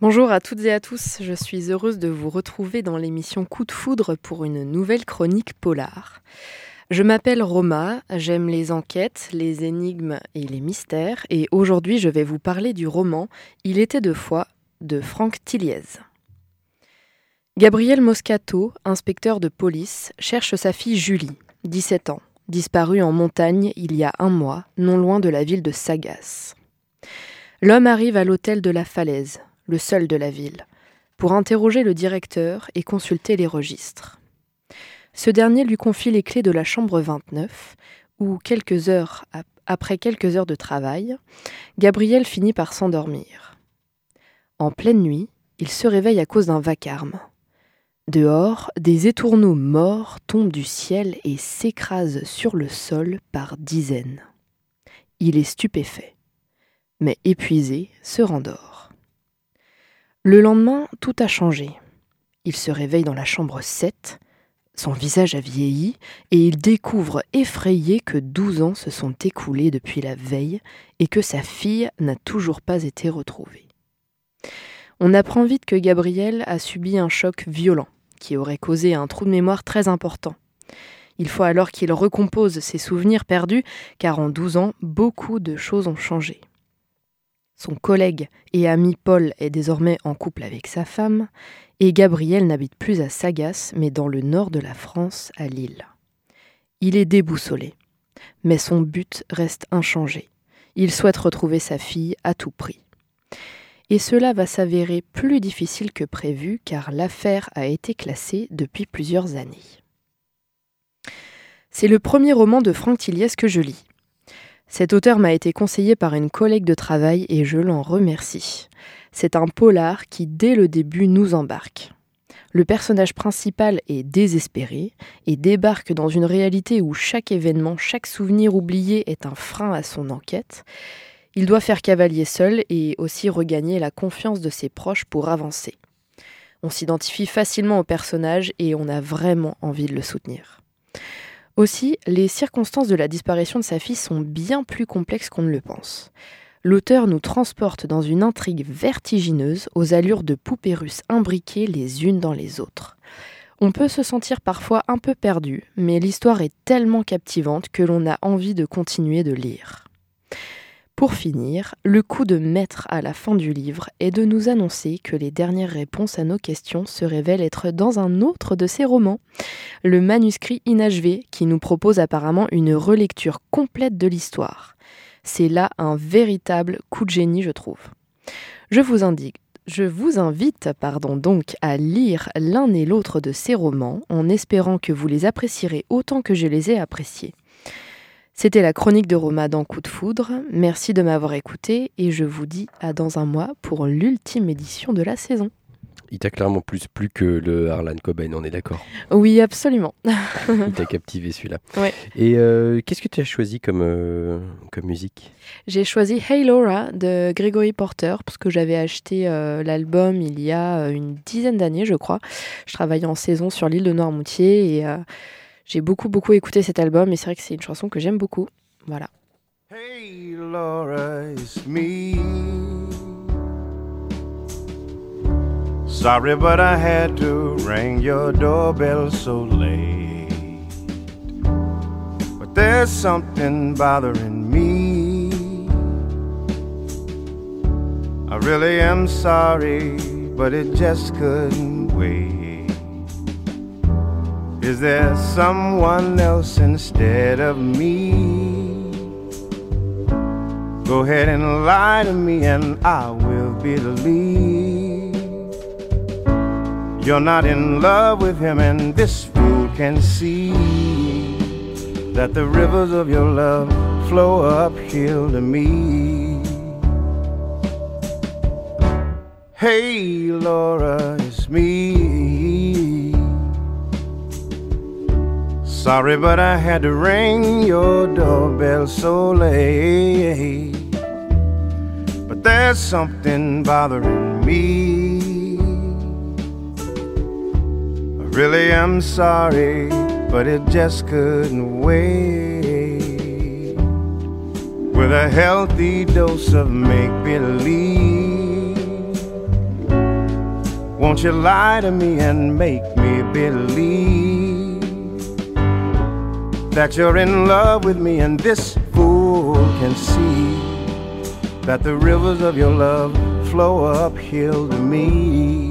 Bonjour à toutes et à tous, je suis heureuse de vous retrouver dans l'émission Coup de foudre pour une nouvelle chronique polar. Je m'appelle Roma, j'aime les enquêtes, les énigmes et les mystères, et aujourd'hui je vais vous parler du roman Il était deux fois de Franck Tilliez. Gabriel Moscato, inspecteur de police, cherche sa fille Julie, 17 ans, disparue en montagne il y a un mois, non loin de la ville de Sagas. L'homme arrive à l'hôtel de la Falaise, le seul de la ville, pour interroger le directeur et consulter les registres. Ce dernier lui confie les clés de la chambre 29, où, quelques heures ap- après quelques heures de travail, Gabriel finit par s'endormir. En pleine nuit, il se réveille à cause d'un vacarme. Dehors, des étourneaux morts tombent du ciel et s'écrasent sur le sol par dizaines. Il est stupéfait, mais épuisé, se rendort. Le lendemain, tout a changé. Il se réveille dans la chambre 7, son visage a vieilli et il découvre effrayé que douze ans se sont écoulés depuis la veille et que sa fille n'a toujours pas été retrouvée. On apprend vite que Gabriel a subi un choc violent qui aurait causé un trou de mémoire très important. Il faut alors qu'il recompose ses souvenirs perdus car en douze ans, beaucoup de choses ont changé. Son collègue et ami Paul est désormais en couple avec sa femme, et Gabriel n'habite plus à Sagas, mais dans le nord de la France, à Lille. Il est déboussolé, mais son but reste inchangé. Il souhaite retrouver sa fille à tout prix. Et cela va s'avérer plus difficile que prévu car l'affaire a été classée depuis plusieurs années. C'est le premier roman de Franck Tilliès que je lis. Cet auteur m'a été conseillé par une collègue de travail et je l'en remercie. C'est un polar qui, dès le début, nous embarque. Le personnage principal est désespéré et débarque dans une réalité où chaque événement, chaque souvenir oublié est un frein à son enquête. Il doit faire cavalier seul et aussi regagner la confiance de ses proches pour avancer. On s'identifie facilement au personnage et on a vraiment envie de le soutenir. Aussi, les circonstances de la disparition de sa fille sont bien plus complexes qu'on ne le pense. L'auteur nous transporte dans une intrigue vertigineuse aux allures de poupées russes imbriquées les unes dans les autres. On peut se sentir parfois un peu perdu, mais l'histoire est tellement captivante que l'on a envie de continuer de lire. Pour finir, le coup de maître à la fin du livre est de nous annoncer que les dernières réponses à nos questions se révèlent être dans un autre de ses romans, le manuscrit inachevé, qui nous propose apparemment une relecture complète de l'histoire. C'est là un véritable coup de génie, je trouve. Je vous je vous invite pardon, donc à lire l'un et l'autre de ces romans en espérant que vous les apprécierez autant que je les ai appréciés. C'était la chronique de Roma dans Coup de foudre. Merci de m'avoir écouté et je vous dis à dans un mois pour l'ultime édition de la saison. Il t'a clairement plus plu que le Harlan Cobain, on est d'accord Oui, absolument. Il t'a captivé celui-là. Ouais. Et euh, qu'est-ce que tu as choisi comme, euh, comme musique? J'ai choisi Hey Laura de Gregory Porter parce que j'avais acheté euh, l'album il y a une dizaine d'années, je crois. Je travaillais en saison sur l'île de Noirmoutier et j'ai beaucoup, beaucoup écouté cet album et c'est vrai que c'est une chanson que j'aime beaucoup. Voilà. Hey Laura, it's me. Sorry, but I had to ring your doorbell so late. But there's something bothering me. I really am sorry, but it just couldn't wait. Is there someone else instead of me? Go ahead and lie to me, and I will believe. You're not in love with him, and this fool can see that the rivers of your love flow uphill to me. Hey, Laura, it's me. Sorry, but I had to ring your doorbell so late. But there's something bothering me. I really am sorry, but it just couldn't wait. With a healthy dose of make believe. Won't you lie to me and make me believe? That you're in love with me, and this fool can see that the rivers of your love flow uphill to me.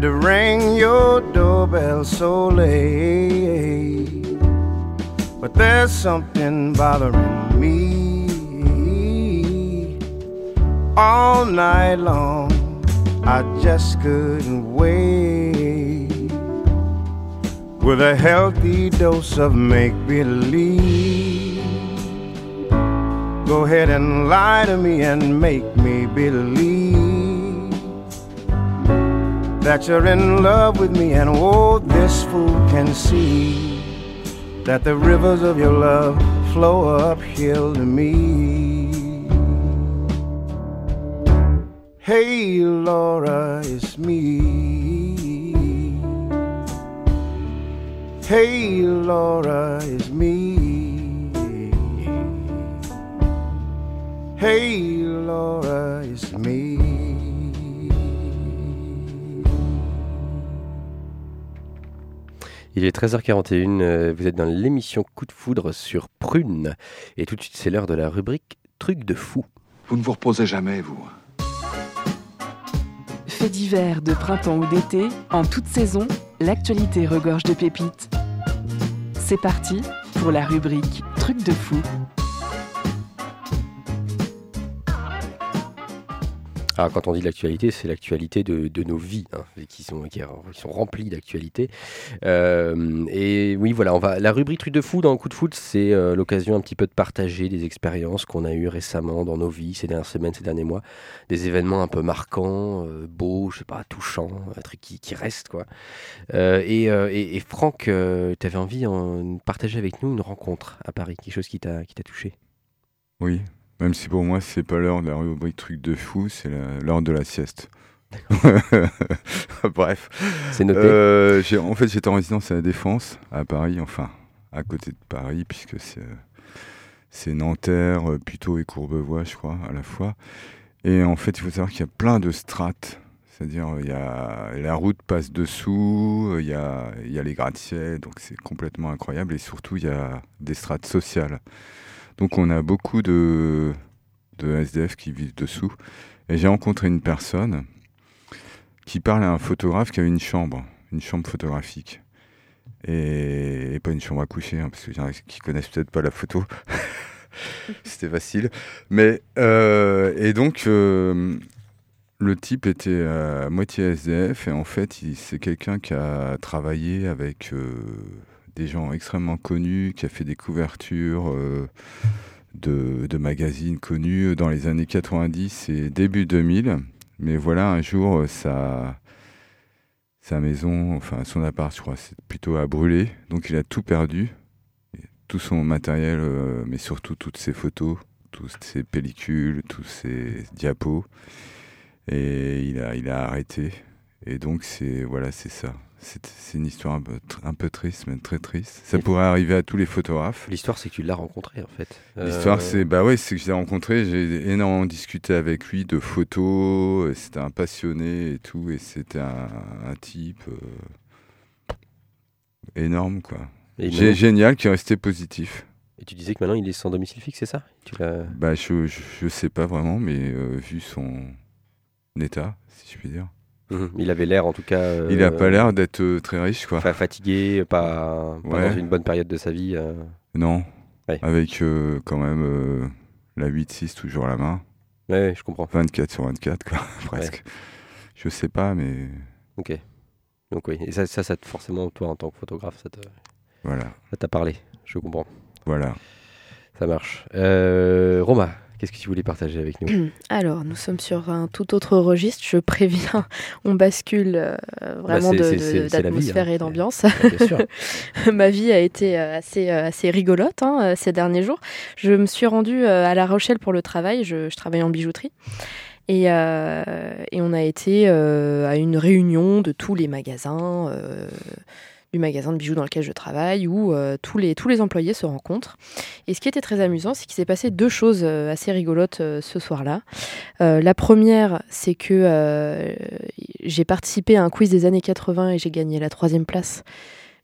To ring your doorbell so late. But there's something bothering me all night long. I just couldn't wait with a healthy dose of make believe. Go ahead and lie to me and make me believe that you're in love with me, and oh, this fool can see that the rivers of your love flow uphill to me. Hey, Laura, it's me. Hey, Laura, it's me. Hey, Laura, it's me. Il est 13h41, euh, vous êtes dans l'émission Coup de foudre sur Prune. Et tout de suite, c'est l'heure de la rubrique Truc de fou. Vous ne vous reposez jamais, vous. Faits divers de printemps ou d'été, en toute saison, l'actualité regorge de pépites. C'est parti pour la rubrique Truc de fou. Alors, quand on dit l'actualité, c'est l'actualité de, nos vies, hein, qui, sont, qui, sont remplies d'actualité. Euh, et oui, voilà, on va, la rubrique Truc de fou dans le coup de foot, c'est euh, l'occasion un petit peu de partager des expériences qu'on a eues récemment dans nos vies, ces dernières semaines, ces derniers mois, des événements un peu marquants, euh, beaux, je sais pas, touchants, un truc qui, reste, quoi. Et, Franck, tu avais envie de partager avec nous une rencontre à Paris, quelque chose qui t'a touché? Oui, même si pour moi, c'est pas l'heure de la rubrique truc de fou, c'est l'heure de la sieste. Bref. C'est noté. Euh, en fait, j'étais en résidence à la Défense, à Paris, enfin, à côté de Paris, puisque c'est Nanterre, plutôt et Courbevoie, je crois, à la fois. Et en fait, il faut savoir qu'il y a plein de strates. C'est-à-dire, il y a, la route passe dessous, il y a, il y a les gratte-ciels, donc c'est complètement incroyable. Et surtout, il y a des strates sociales. Donc on a beaucoup de, SDF qui vivent dessous. Et j'ai rencontré une personne qui parle à un photographe qui a une chambre, une chambre photographique. Et, pas une chambre à coucher, hein, parce que y en a qui connaissent peut-être pas la photo. C'était facile. Mais, euh, et donc, euh, le type était à moitié SDF, et en fait, c'est quelqu'un qui a travaillé avec euh, des gens extrêmement connus, qui a fait des couvertures euh, de, magazines connus dans les années 90 et début 2000. Mais voilà, un jour, sa, sa maison, enfin son appart, je crois, c'est plutôt à brûler. Donc il a tout perdu, tout son matériel, euh, mais surtout toutes ses photos, toutes ses pellicules, tous ses diapos. Et il a, il a arrêté. Et donc c'est voilà, c'est ça. C'est une histoire un peu, un peu, triste, mais très triste. Ça pourrait arriver à tous les photographes. L'histoire, c'est que tu l'as rencontré, en fait. L'histoire, euh... c'est bah ouais, c'est que je l'ai rencontré. J'ai énormément discuté avec lui de photos. C'était un passionné et tout, et c'était un, un, type euh... énorme, quoi. Maintenant... Génial, qui est resté positif. Et tu disais que maintenant, il est sans domicile fixe, c'est ça? Tu Bah, je, je, je, sais pas vraiment, mais euh, vu son état, si je puis dire. Mmh. Il avait l'air en tout cas. Euh, il a pas l'air d'être euh, très riche, quoi. Pas fatigué, pas, pas ouais. dans une bonne période de sa vie. Euh... Non. Ouais. Avec euh, quand même la 8-6 toujours à la main. Ouais, je comprends. 24 sur 24, quoi, presque. Ouais. Je sais pas, mais. Ok. Donc oui, et ça, ça, ça forcément, toi, en tant que photographe, ça te. Voilà. Ça t'a parlé, je comprends. Voilà. Ça marche. Euh, Roma, Qu'est-ce que tu voulais partager avec nous Alors, nous sommes sur un tout autre registre. Je préviens, on bascule euh, vraiment bah d'atmosphère hein. et d'ambiance. Ouais, Ma vie a été assez, assez rigolote hein, ces derniers jours. Je me suis rendue à La Rochelle pour le travail. Je, je travaille en bijouterie. Et, euh, et, on a été euh, à une réunion de tous les magasins euh, du magasin de bijoux dans lequel je travaille, où euh, tous, les, tous les employés se rencontrent. Et ce qui était très amusant, c'est qu'il s'est passé deux choses euh, assez rigolotes euh, ce soir-là. la première, c'est que j'ai participé à un quiz des années 80 et j'ai gagné la troisième place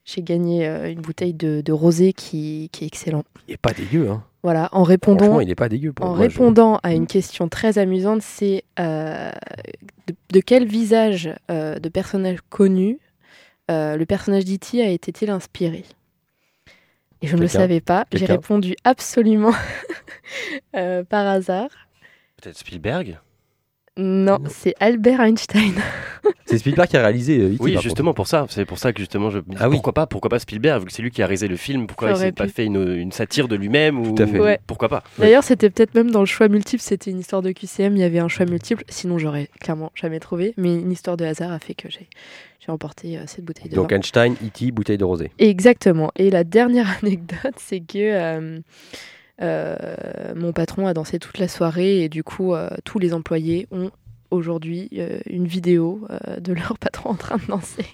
J'ai gagné une bouteille de, de rosé qui, qui est excellent. Il est pas dégueu, hein. Voilà, en répondant, il est pas dégueu pour en moi. je- répondant à une question très amusante, c'est euh, de, de quel visage euh, de personnage connu le personnage d'E.T. a été-il inspiré? Et je ne le savais pas. J'ai répondu absolument euh, par hasard. Peut-être Spielberg? Non, c'est Albert Einstein. C'est Spielberg qui a réalisé euh, E.T., Oui, par justement pour ça. C'est pour ça que justement, je... Ah oui. pourquoi pas, pourquoi pas Spielberg, vu que c'est lui qui a réalisé le film. Pourquoi il s'est pas fait une, une satire de lui-même ou Tout à fait. Ouais. pourquoi pas D'ailleurs, c'était peut-être même dans le choix multiple, c'était une histoire de QCM, il y avait un choix multiple, sinon j'aurais clairement jamais trouvé, mais une histoire de hasard a fait que j'ai j'ai emporté euh, cette bouteille de. Donc vin. Einstein, E.T., bouteille de rosé. Exactement. Et la dernière anecdote, c'est que euh, mon patron a dansé toute la soirée et du coup, euh, tous les employés ont aujourd'hui euh, une vidéo euh, de leur patron en train de danser.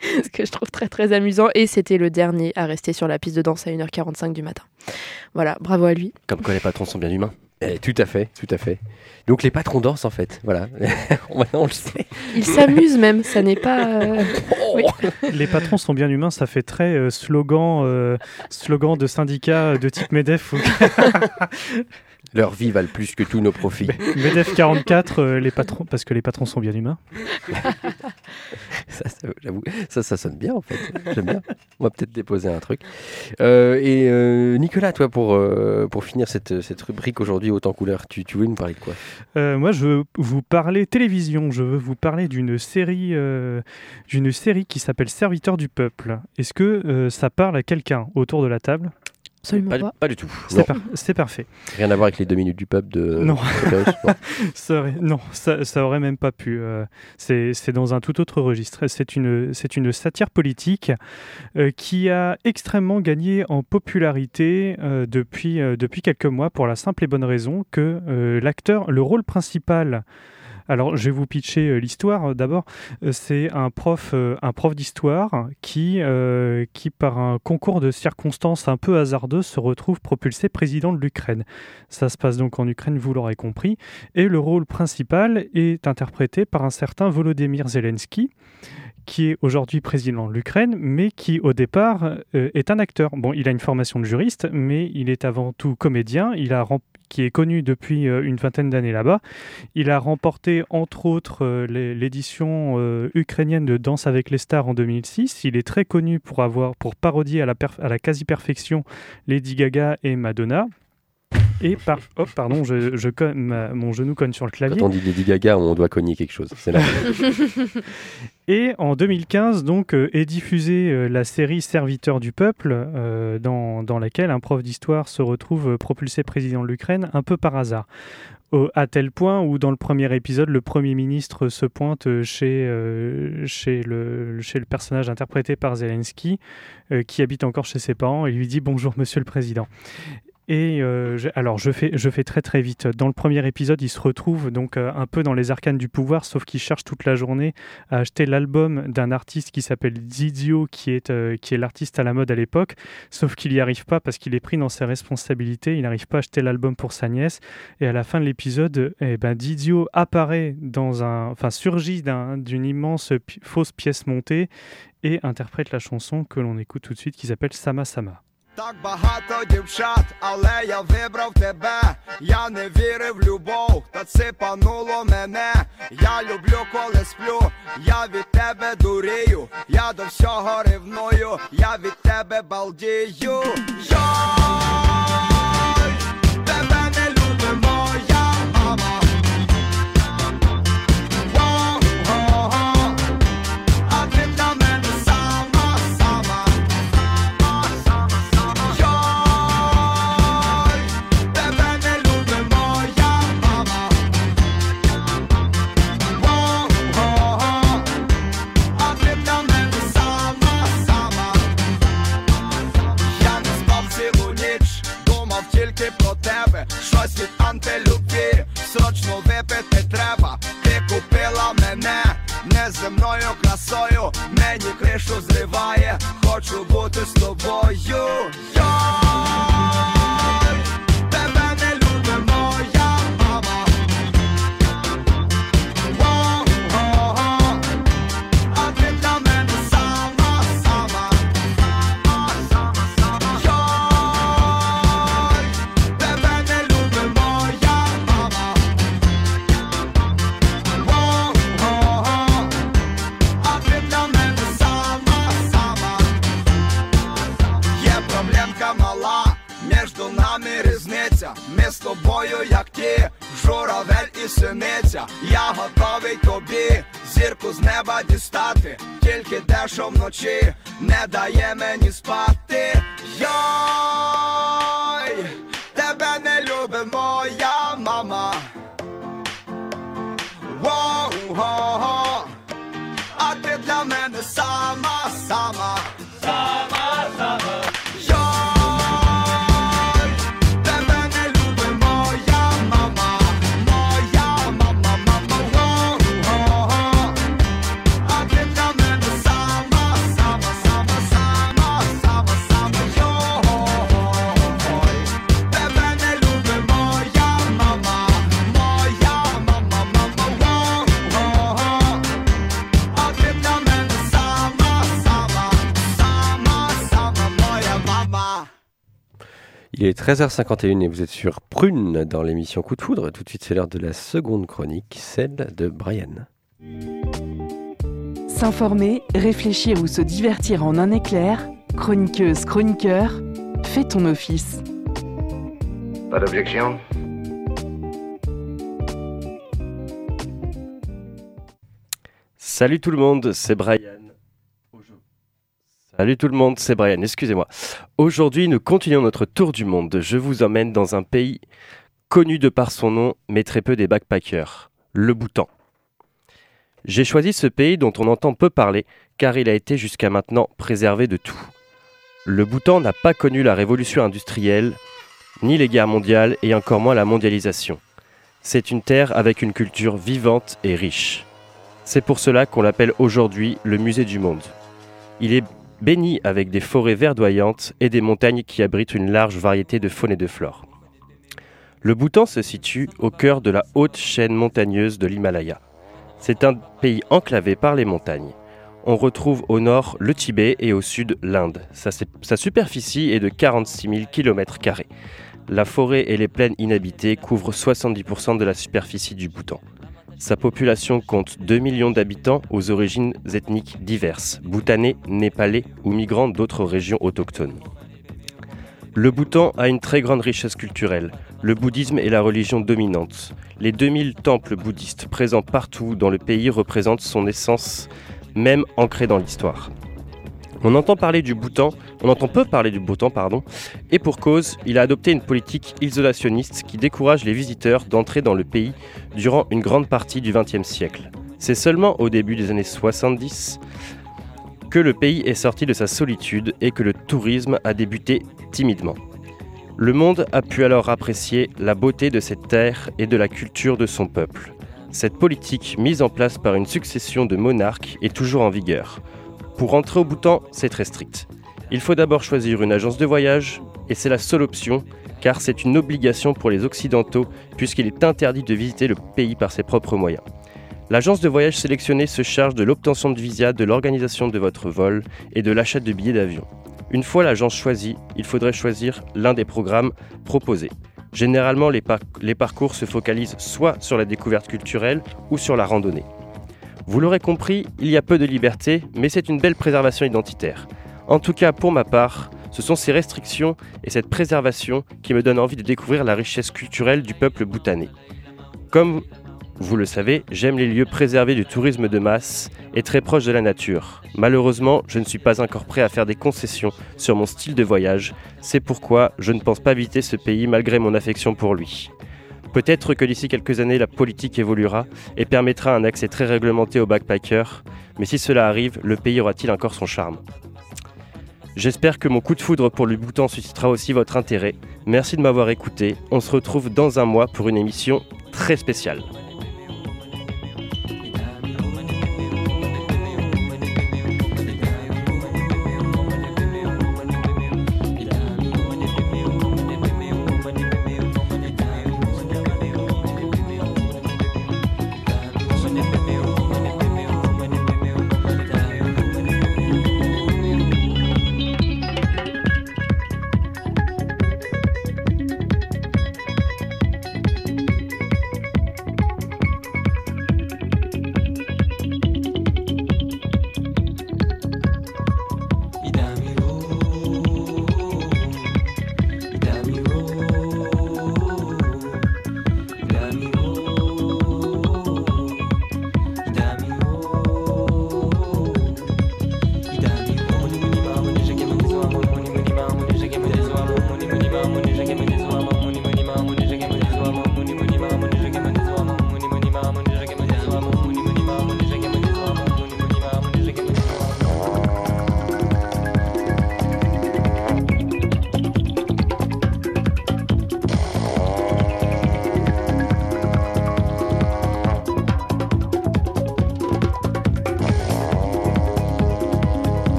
Ce que je trouve très très amusant. Et c'était le dernier à rester sur la piste de danse à 1h45 du matin. Voilà, bravo à lui. Comme quoi les patrons sont bien humains. Eh, tout à fait, tout à fait. Donc les patrons dansent en fait, voilà. Maintenant on le sait. Il s'amuse même, ça n'est pas. euh, oui. Les patrons sont bien humains, ça fait très euh, slogan, euh, slogan de syndicat de type MEDEF ou Leur vie valent plus que tous nos profits. MEDEF 44, euh, les patrons, parce que les patrons sont bien humains. ça, ça, j'avoue, ça, ça sonne bien en fait. J'aime bien. On va peut-être déposer un truc. Euh, et euh, Nicolas, toi, pour, pour finir cette, cette rubrique aujourd'hui autant couleur, tu, tu voulais nous parler de quoi? Moi, je veux vous parler télévision. Je veux vous parler d'une série, d'une série qui s'appelle Serviteur du peuple. Est-ce que ça parle à quelqu'un autour de la table? Absolument Pas, pas. pas du tout. C'est par- parfait. Rien à voir avec les deux minutes du pub de. Non. Ça aurait- non, ça, ça aurait même pas pu. euh, c'est c'est dans un tout autre registre. C'est une, c'est une satire politique euh, qui a extrêmement gagné en popularité euh, depuis, euh, depuis quelques mois pour la simple et bonne raison que euh, l'acteur, le rôle principal. Alors, je vais vous pitcher euh, l'histoire. euh, D'abord, Euh, c'est un prof, un prof d'histoire qui, qui, par un concours de circonstances un peu hasardeux, se retrouve propulsé président de l'Ukraine. Ça se passe donc en Ukraine, vous l'aurez compris. Et le rôle principal est interprété par un certain Volodymyr Zelensky, qui est aujourd'hui président de l'Ukraine, mais qui au départ euh, est un acteur. Bon, il a une formation de juriste, mais il est avant tout comédien. Qui est connu depuis euh, une vingtaine d'années là-bas. Il a remporté entre autres euh, l'é- l'édition ukrainienne de Danse avec les stars en 2006. Il est très connu pour avoir pour parodier à la, perf- à la quasi-perfection Lady Gaga et Madonna. Et par hop pardon, je, je cogne- ma- mon genou cogne sur le clavier. Quand on dit Lady Gaga, on doit cogner quelque chose. C'est là. Et en 2015, donc, euh, est diffusée euh, la série Serviteur du peuple, euh, dans, dans laquelle un prof d'histoire se retrouve propulsé président de l'Ukraine un peu par hasard. Au- à tel point où, dans le premier épisode, le Premier ministre se pointe chez, chez, le, chez le personnage interprété par Zelensky, qui habite encore chez ses parents, et lui dit Bonjour, monsieur le président. Et euh, alors, je fais, je fais très très vite. Dans le premier épisode, il se retrouve donc euh, un peu dans les arcanes du pouvoir, sauf qu'il cherche toute la journée à acheter l'album d'un artiste qui s'appelle Zizio, qui est, euh, est l'artiste à la mode à l'époque, sauf qu'il n'y arrive pas parce qu'il est pris dans ses responsabilités, il n'arrive pas à acheter l'album pour sa nièce, et à la fin de l'épisode, eh ben, Zizio apparaît dans un, enfin surgit d'un- d'une immense fausse pièce montée et interprète la chanson que l'on écoute tout de suite qui s'appelle Sama Sama. Так багато дівчат, але я вибрав тебе. Я не вірив в любов, та ципануло мене. Я люблю, коли сплю, я від тебе дурію, я до всього ревную, я від тебе балдію. Йой, тебе. Щось від антилюбві, срочно випити треба. Ти купила мене неземною красою, мені кришу зриває, хочу бути з тобою. 13h51 et vous êtes sur Prune dans l'émission Coup de foudre. Tout de suite, c'est l'heure de la seconde chronique, celle de Brian. S'informer, réfléchir ou se divertir en un éclair, chroniqueuse, chroniqueur, fais ton office. Pas d'objection? Salut tout le monde, c'est Brian. Salut tout le monde, c'est Brian, excusez-moi. Aujourd'hui, nous continuons notre tour du monde. Je vous emmène dans un pays connu de par son nom, mais très peu des backpackers, le Bhoutan. J'ai choisi ce pays dont on entend peu parler, car il a été jusqu'à maintenant préservé de tout. Le Bhoutan n'a pas connu la révolution industrielle, ni les guerres mondiales, et encore moins la mondialisation. C'est une terre avec une culture vivante et riche. C'est pour cela qu'on l'appelle aujourd'hui le musée du monde. Il est béni avec des forêts verdoyantes et des montagnes qui abritent une large variété de faune et de flore. Le Bhoutan se situe au cœur de la haute chaîne montagneuse de l'Himalaya. C'est un pays enclavé par les montagnes. On retrouve au nord le Tibet et au sud l'Inde. Sa, superficie est de 46 000 km. La forêt et les plaines inhabitées couvrent 70% de la superficie du Bhoutan. Sa population compte 2 millions d'habitants aux origines ethniques diverses, bhoutanais, népalais ou migrants d'autres régions autochtones. Le Bhoutan a une très grande richesse culturelle. Le bouddhisme est la religion dominante. Les 2000 temples bouddhistes présents partout dans le pays représentent son essence même ancrée dans l'histoire. On entend parler du Bhoutan, on entend peu parler du Bhoutan, pardon, et pour cause, il a adopté une politique isolationniste qui décourage les visiteurs d'entrer dans le pays durant une grande partie du XXe siècle. C'est seulement au début des années 70 que le pays est sorti de sa solitude et que le tourisme a débuté timidement. Le monde a pu alors apprécier la beauté de cette terre et de la culture de son peuple. Cette politique mise en place par une succession de monarques est toujours en vigueur. Pour entrer au Bhoutan, c'est très strict. Il faut d'abord choisir une agence de voyage, et c'est la seule option, car c'est une obligation pour les Occidentaux, puisqu'il est interdit de visiter le pays par ses propres moyens. L'agence de voyage sélectionnée se charge de l'obtention de visa, de l'organisation de votre vol et de l'achat de billets d'avion. Une fois l'agence choisie, il faudrait choisir l'un des programmes proposés. Généralement, les, par- les parcours se focalisent soit sur la découverte culturelle ou sur la randonnée. Vous l'aurez compris, il y a peu de liberté, mais c'est une belle préservation identitaire. En tout cas, pour ma part, ce sont ces restrictions et cette préservation qui me donnent envie de découvrir la richesse culturelle du peuple bhoutanais. Comme vous le savez, j'aime les lieux préservés du tourisme de masse et très proches de la nature. Malheureusement, je ne suis pas encore prêt à faire des concessions sur mon style de voyage. C'est pourquoi je ne pense pas visiter ce pays malgré mon affection pour lui. Peut-être que d'ici quelques années, la politique évoluera et permettra un accès très réglementé aux backpackers, mais si cela arrive, le pays aura-t-il encore son charme? J'espère que mon coup de foudre pour le Bhoutan suscitera aussi votre intérêt. Merci de m'avoir écouté. On se retrouve dans un mois pour une émission très spéciale.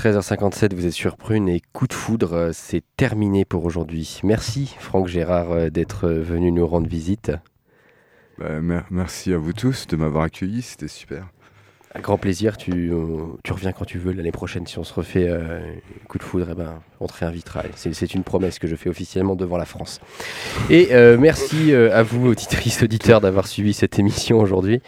13h57, vous êtes sur Prune et coup de foudre, c'est terminé pour aujourd'hui. Merci Franck Gérard d'être venu nous rendre visite. Bah, merci à vous tous de m'avoir accueilli, c'était super. Un grand plaisir, tu, euh, tu reviens quand tu veux l'année prochaine. Si on se refait euh, coup de foudre, eh ben, on te. C'est une promesse que je fais officiellement devant la France. Et euh, merci à vous, auditrices, auditeurs, d'avoir suivi cette émission aujourd'hui.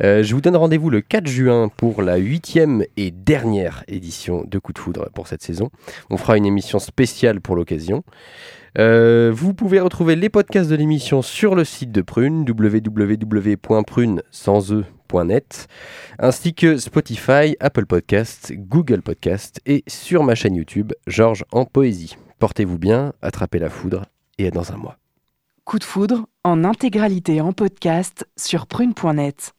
je vous donne rendez-vous le 4 juin pour la huitième et dernière édition de Coup de foudre pour cette saison. On fera une émission spéciale pour l'occasion. vous pouvez retrouver les podcasts de l'émission sur le site de Prune, www.prune sans e ainsi que Spotify, Apple Podcasts, Google Podcasts et sur ma chaîne YouTube, Georges en Poésie. Portez-vous bien, attrapez la foudre et à dans un mois. Coup de foudre en intégralité en podcast sur prune.net.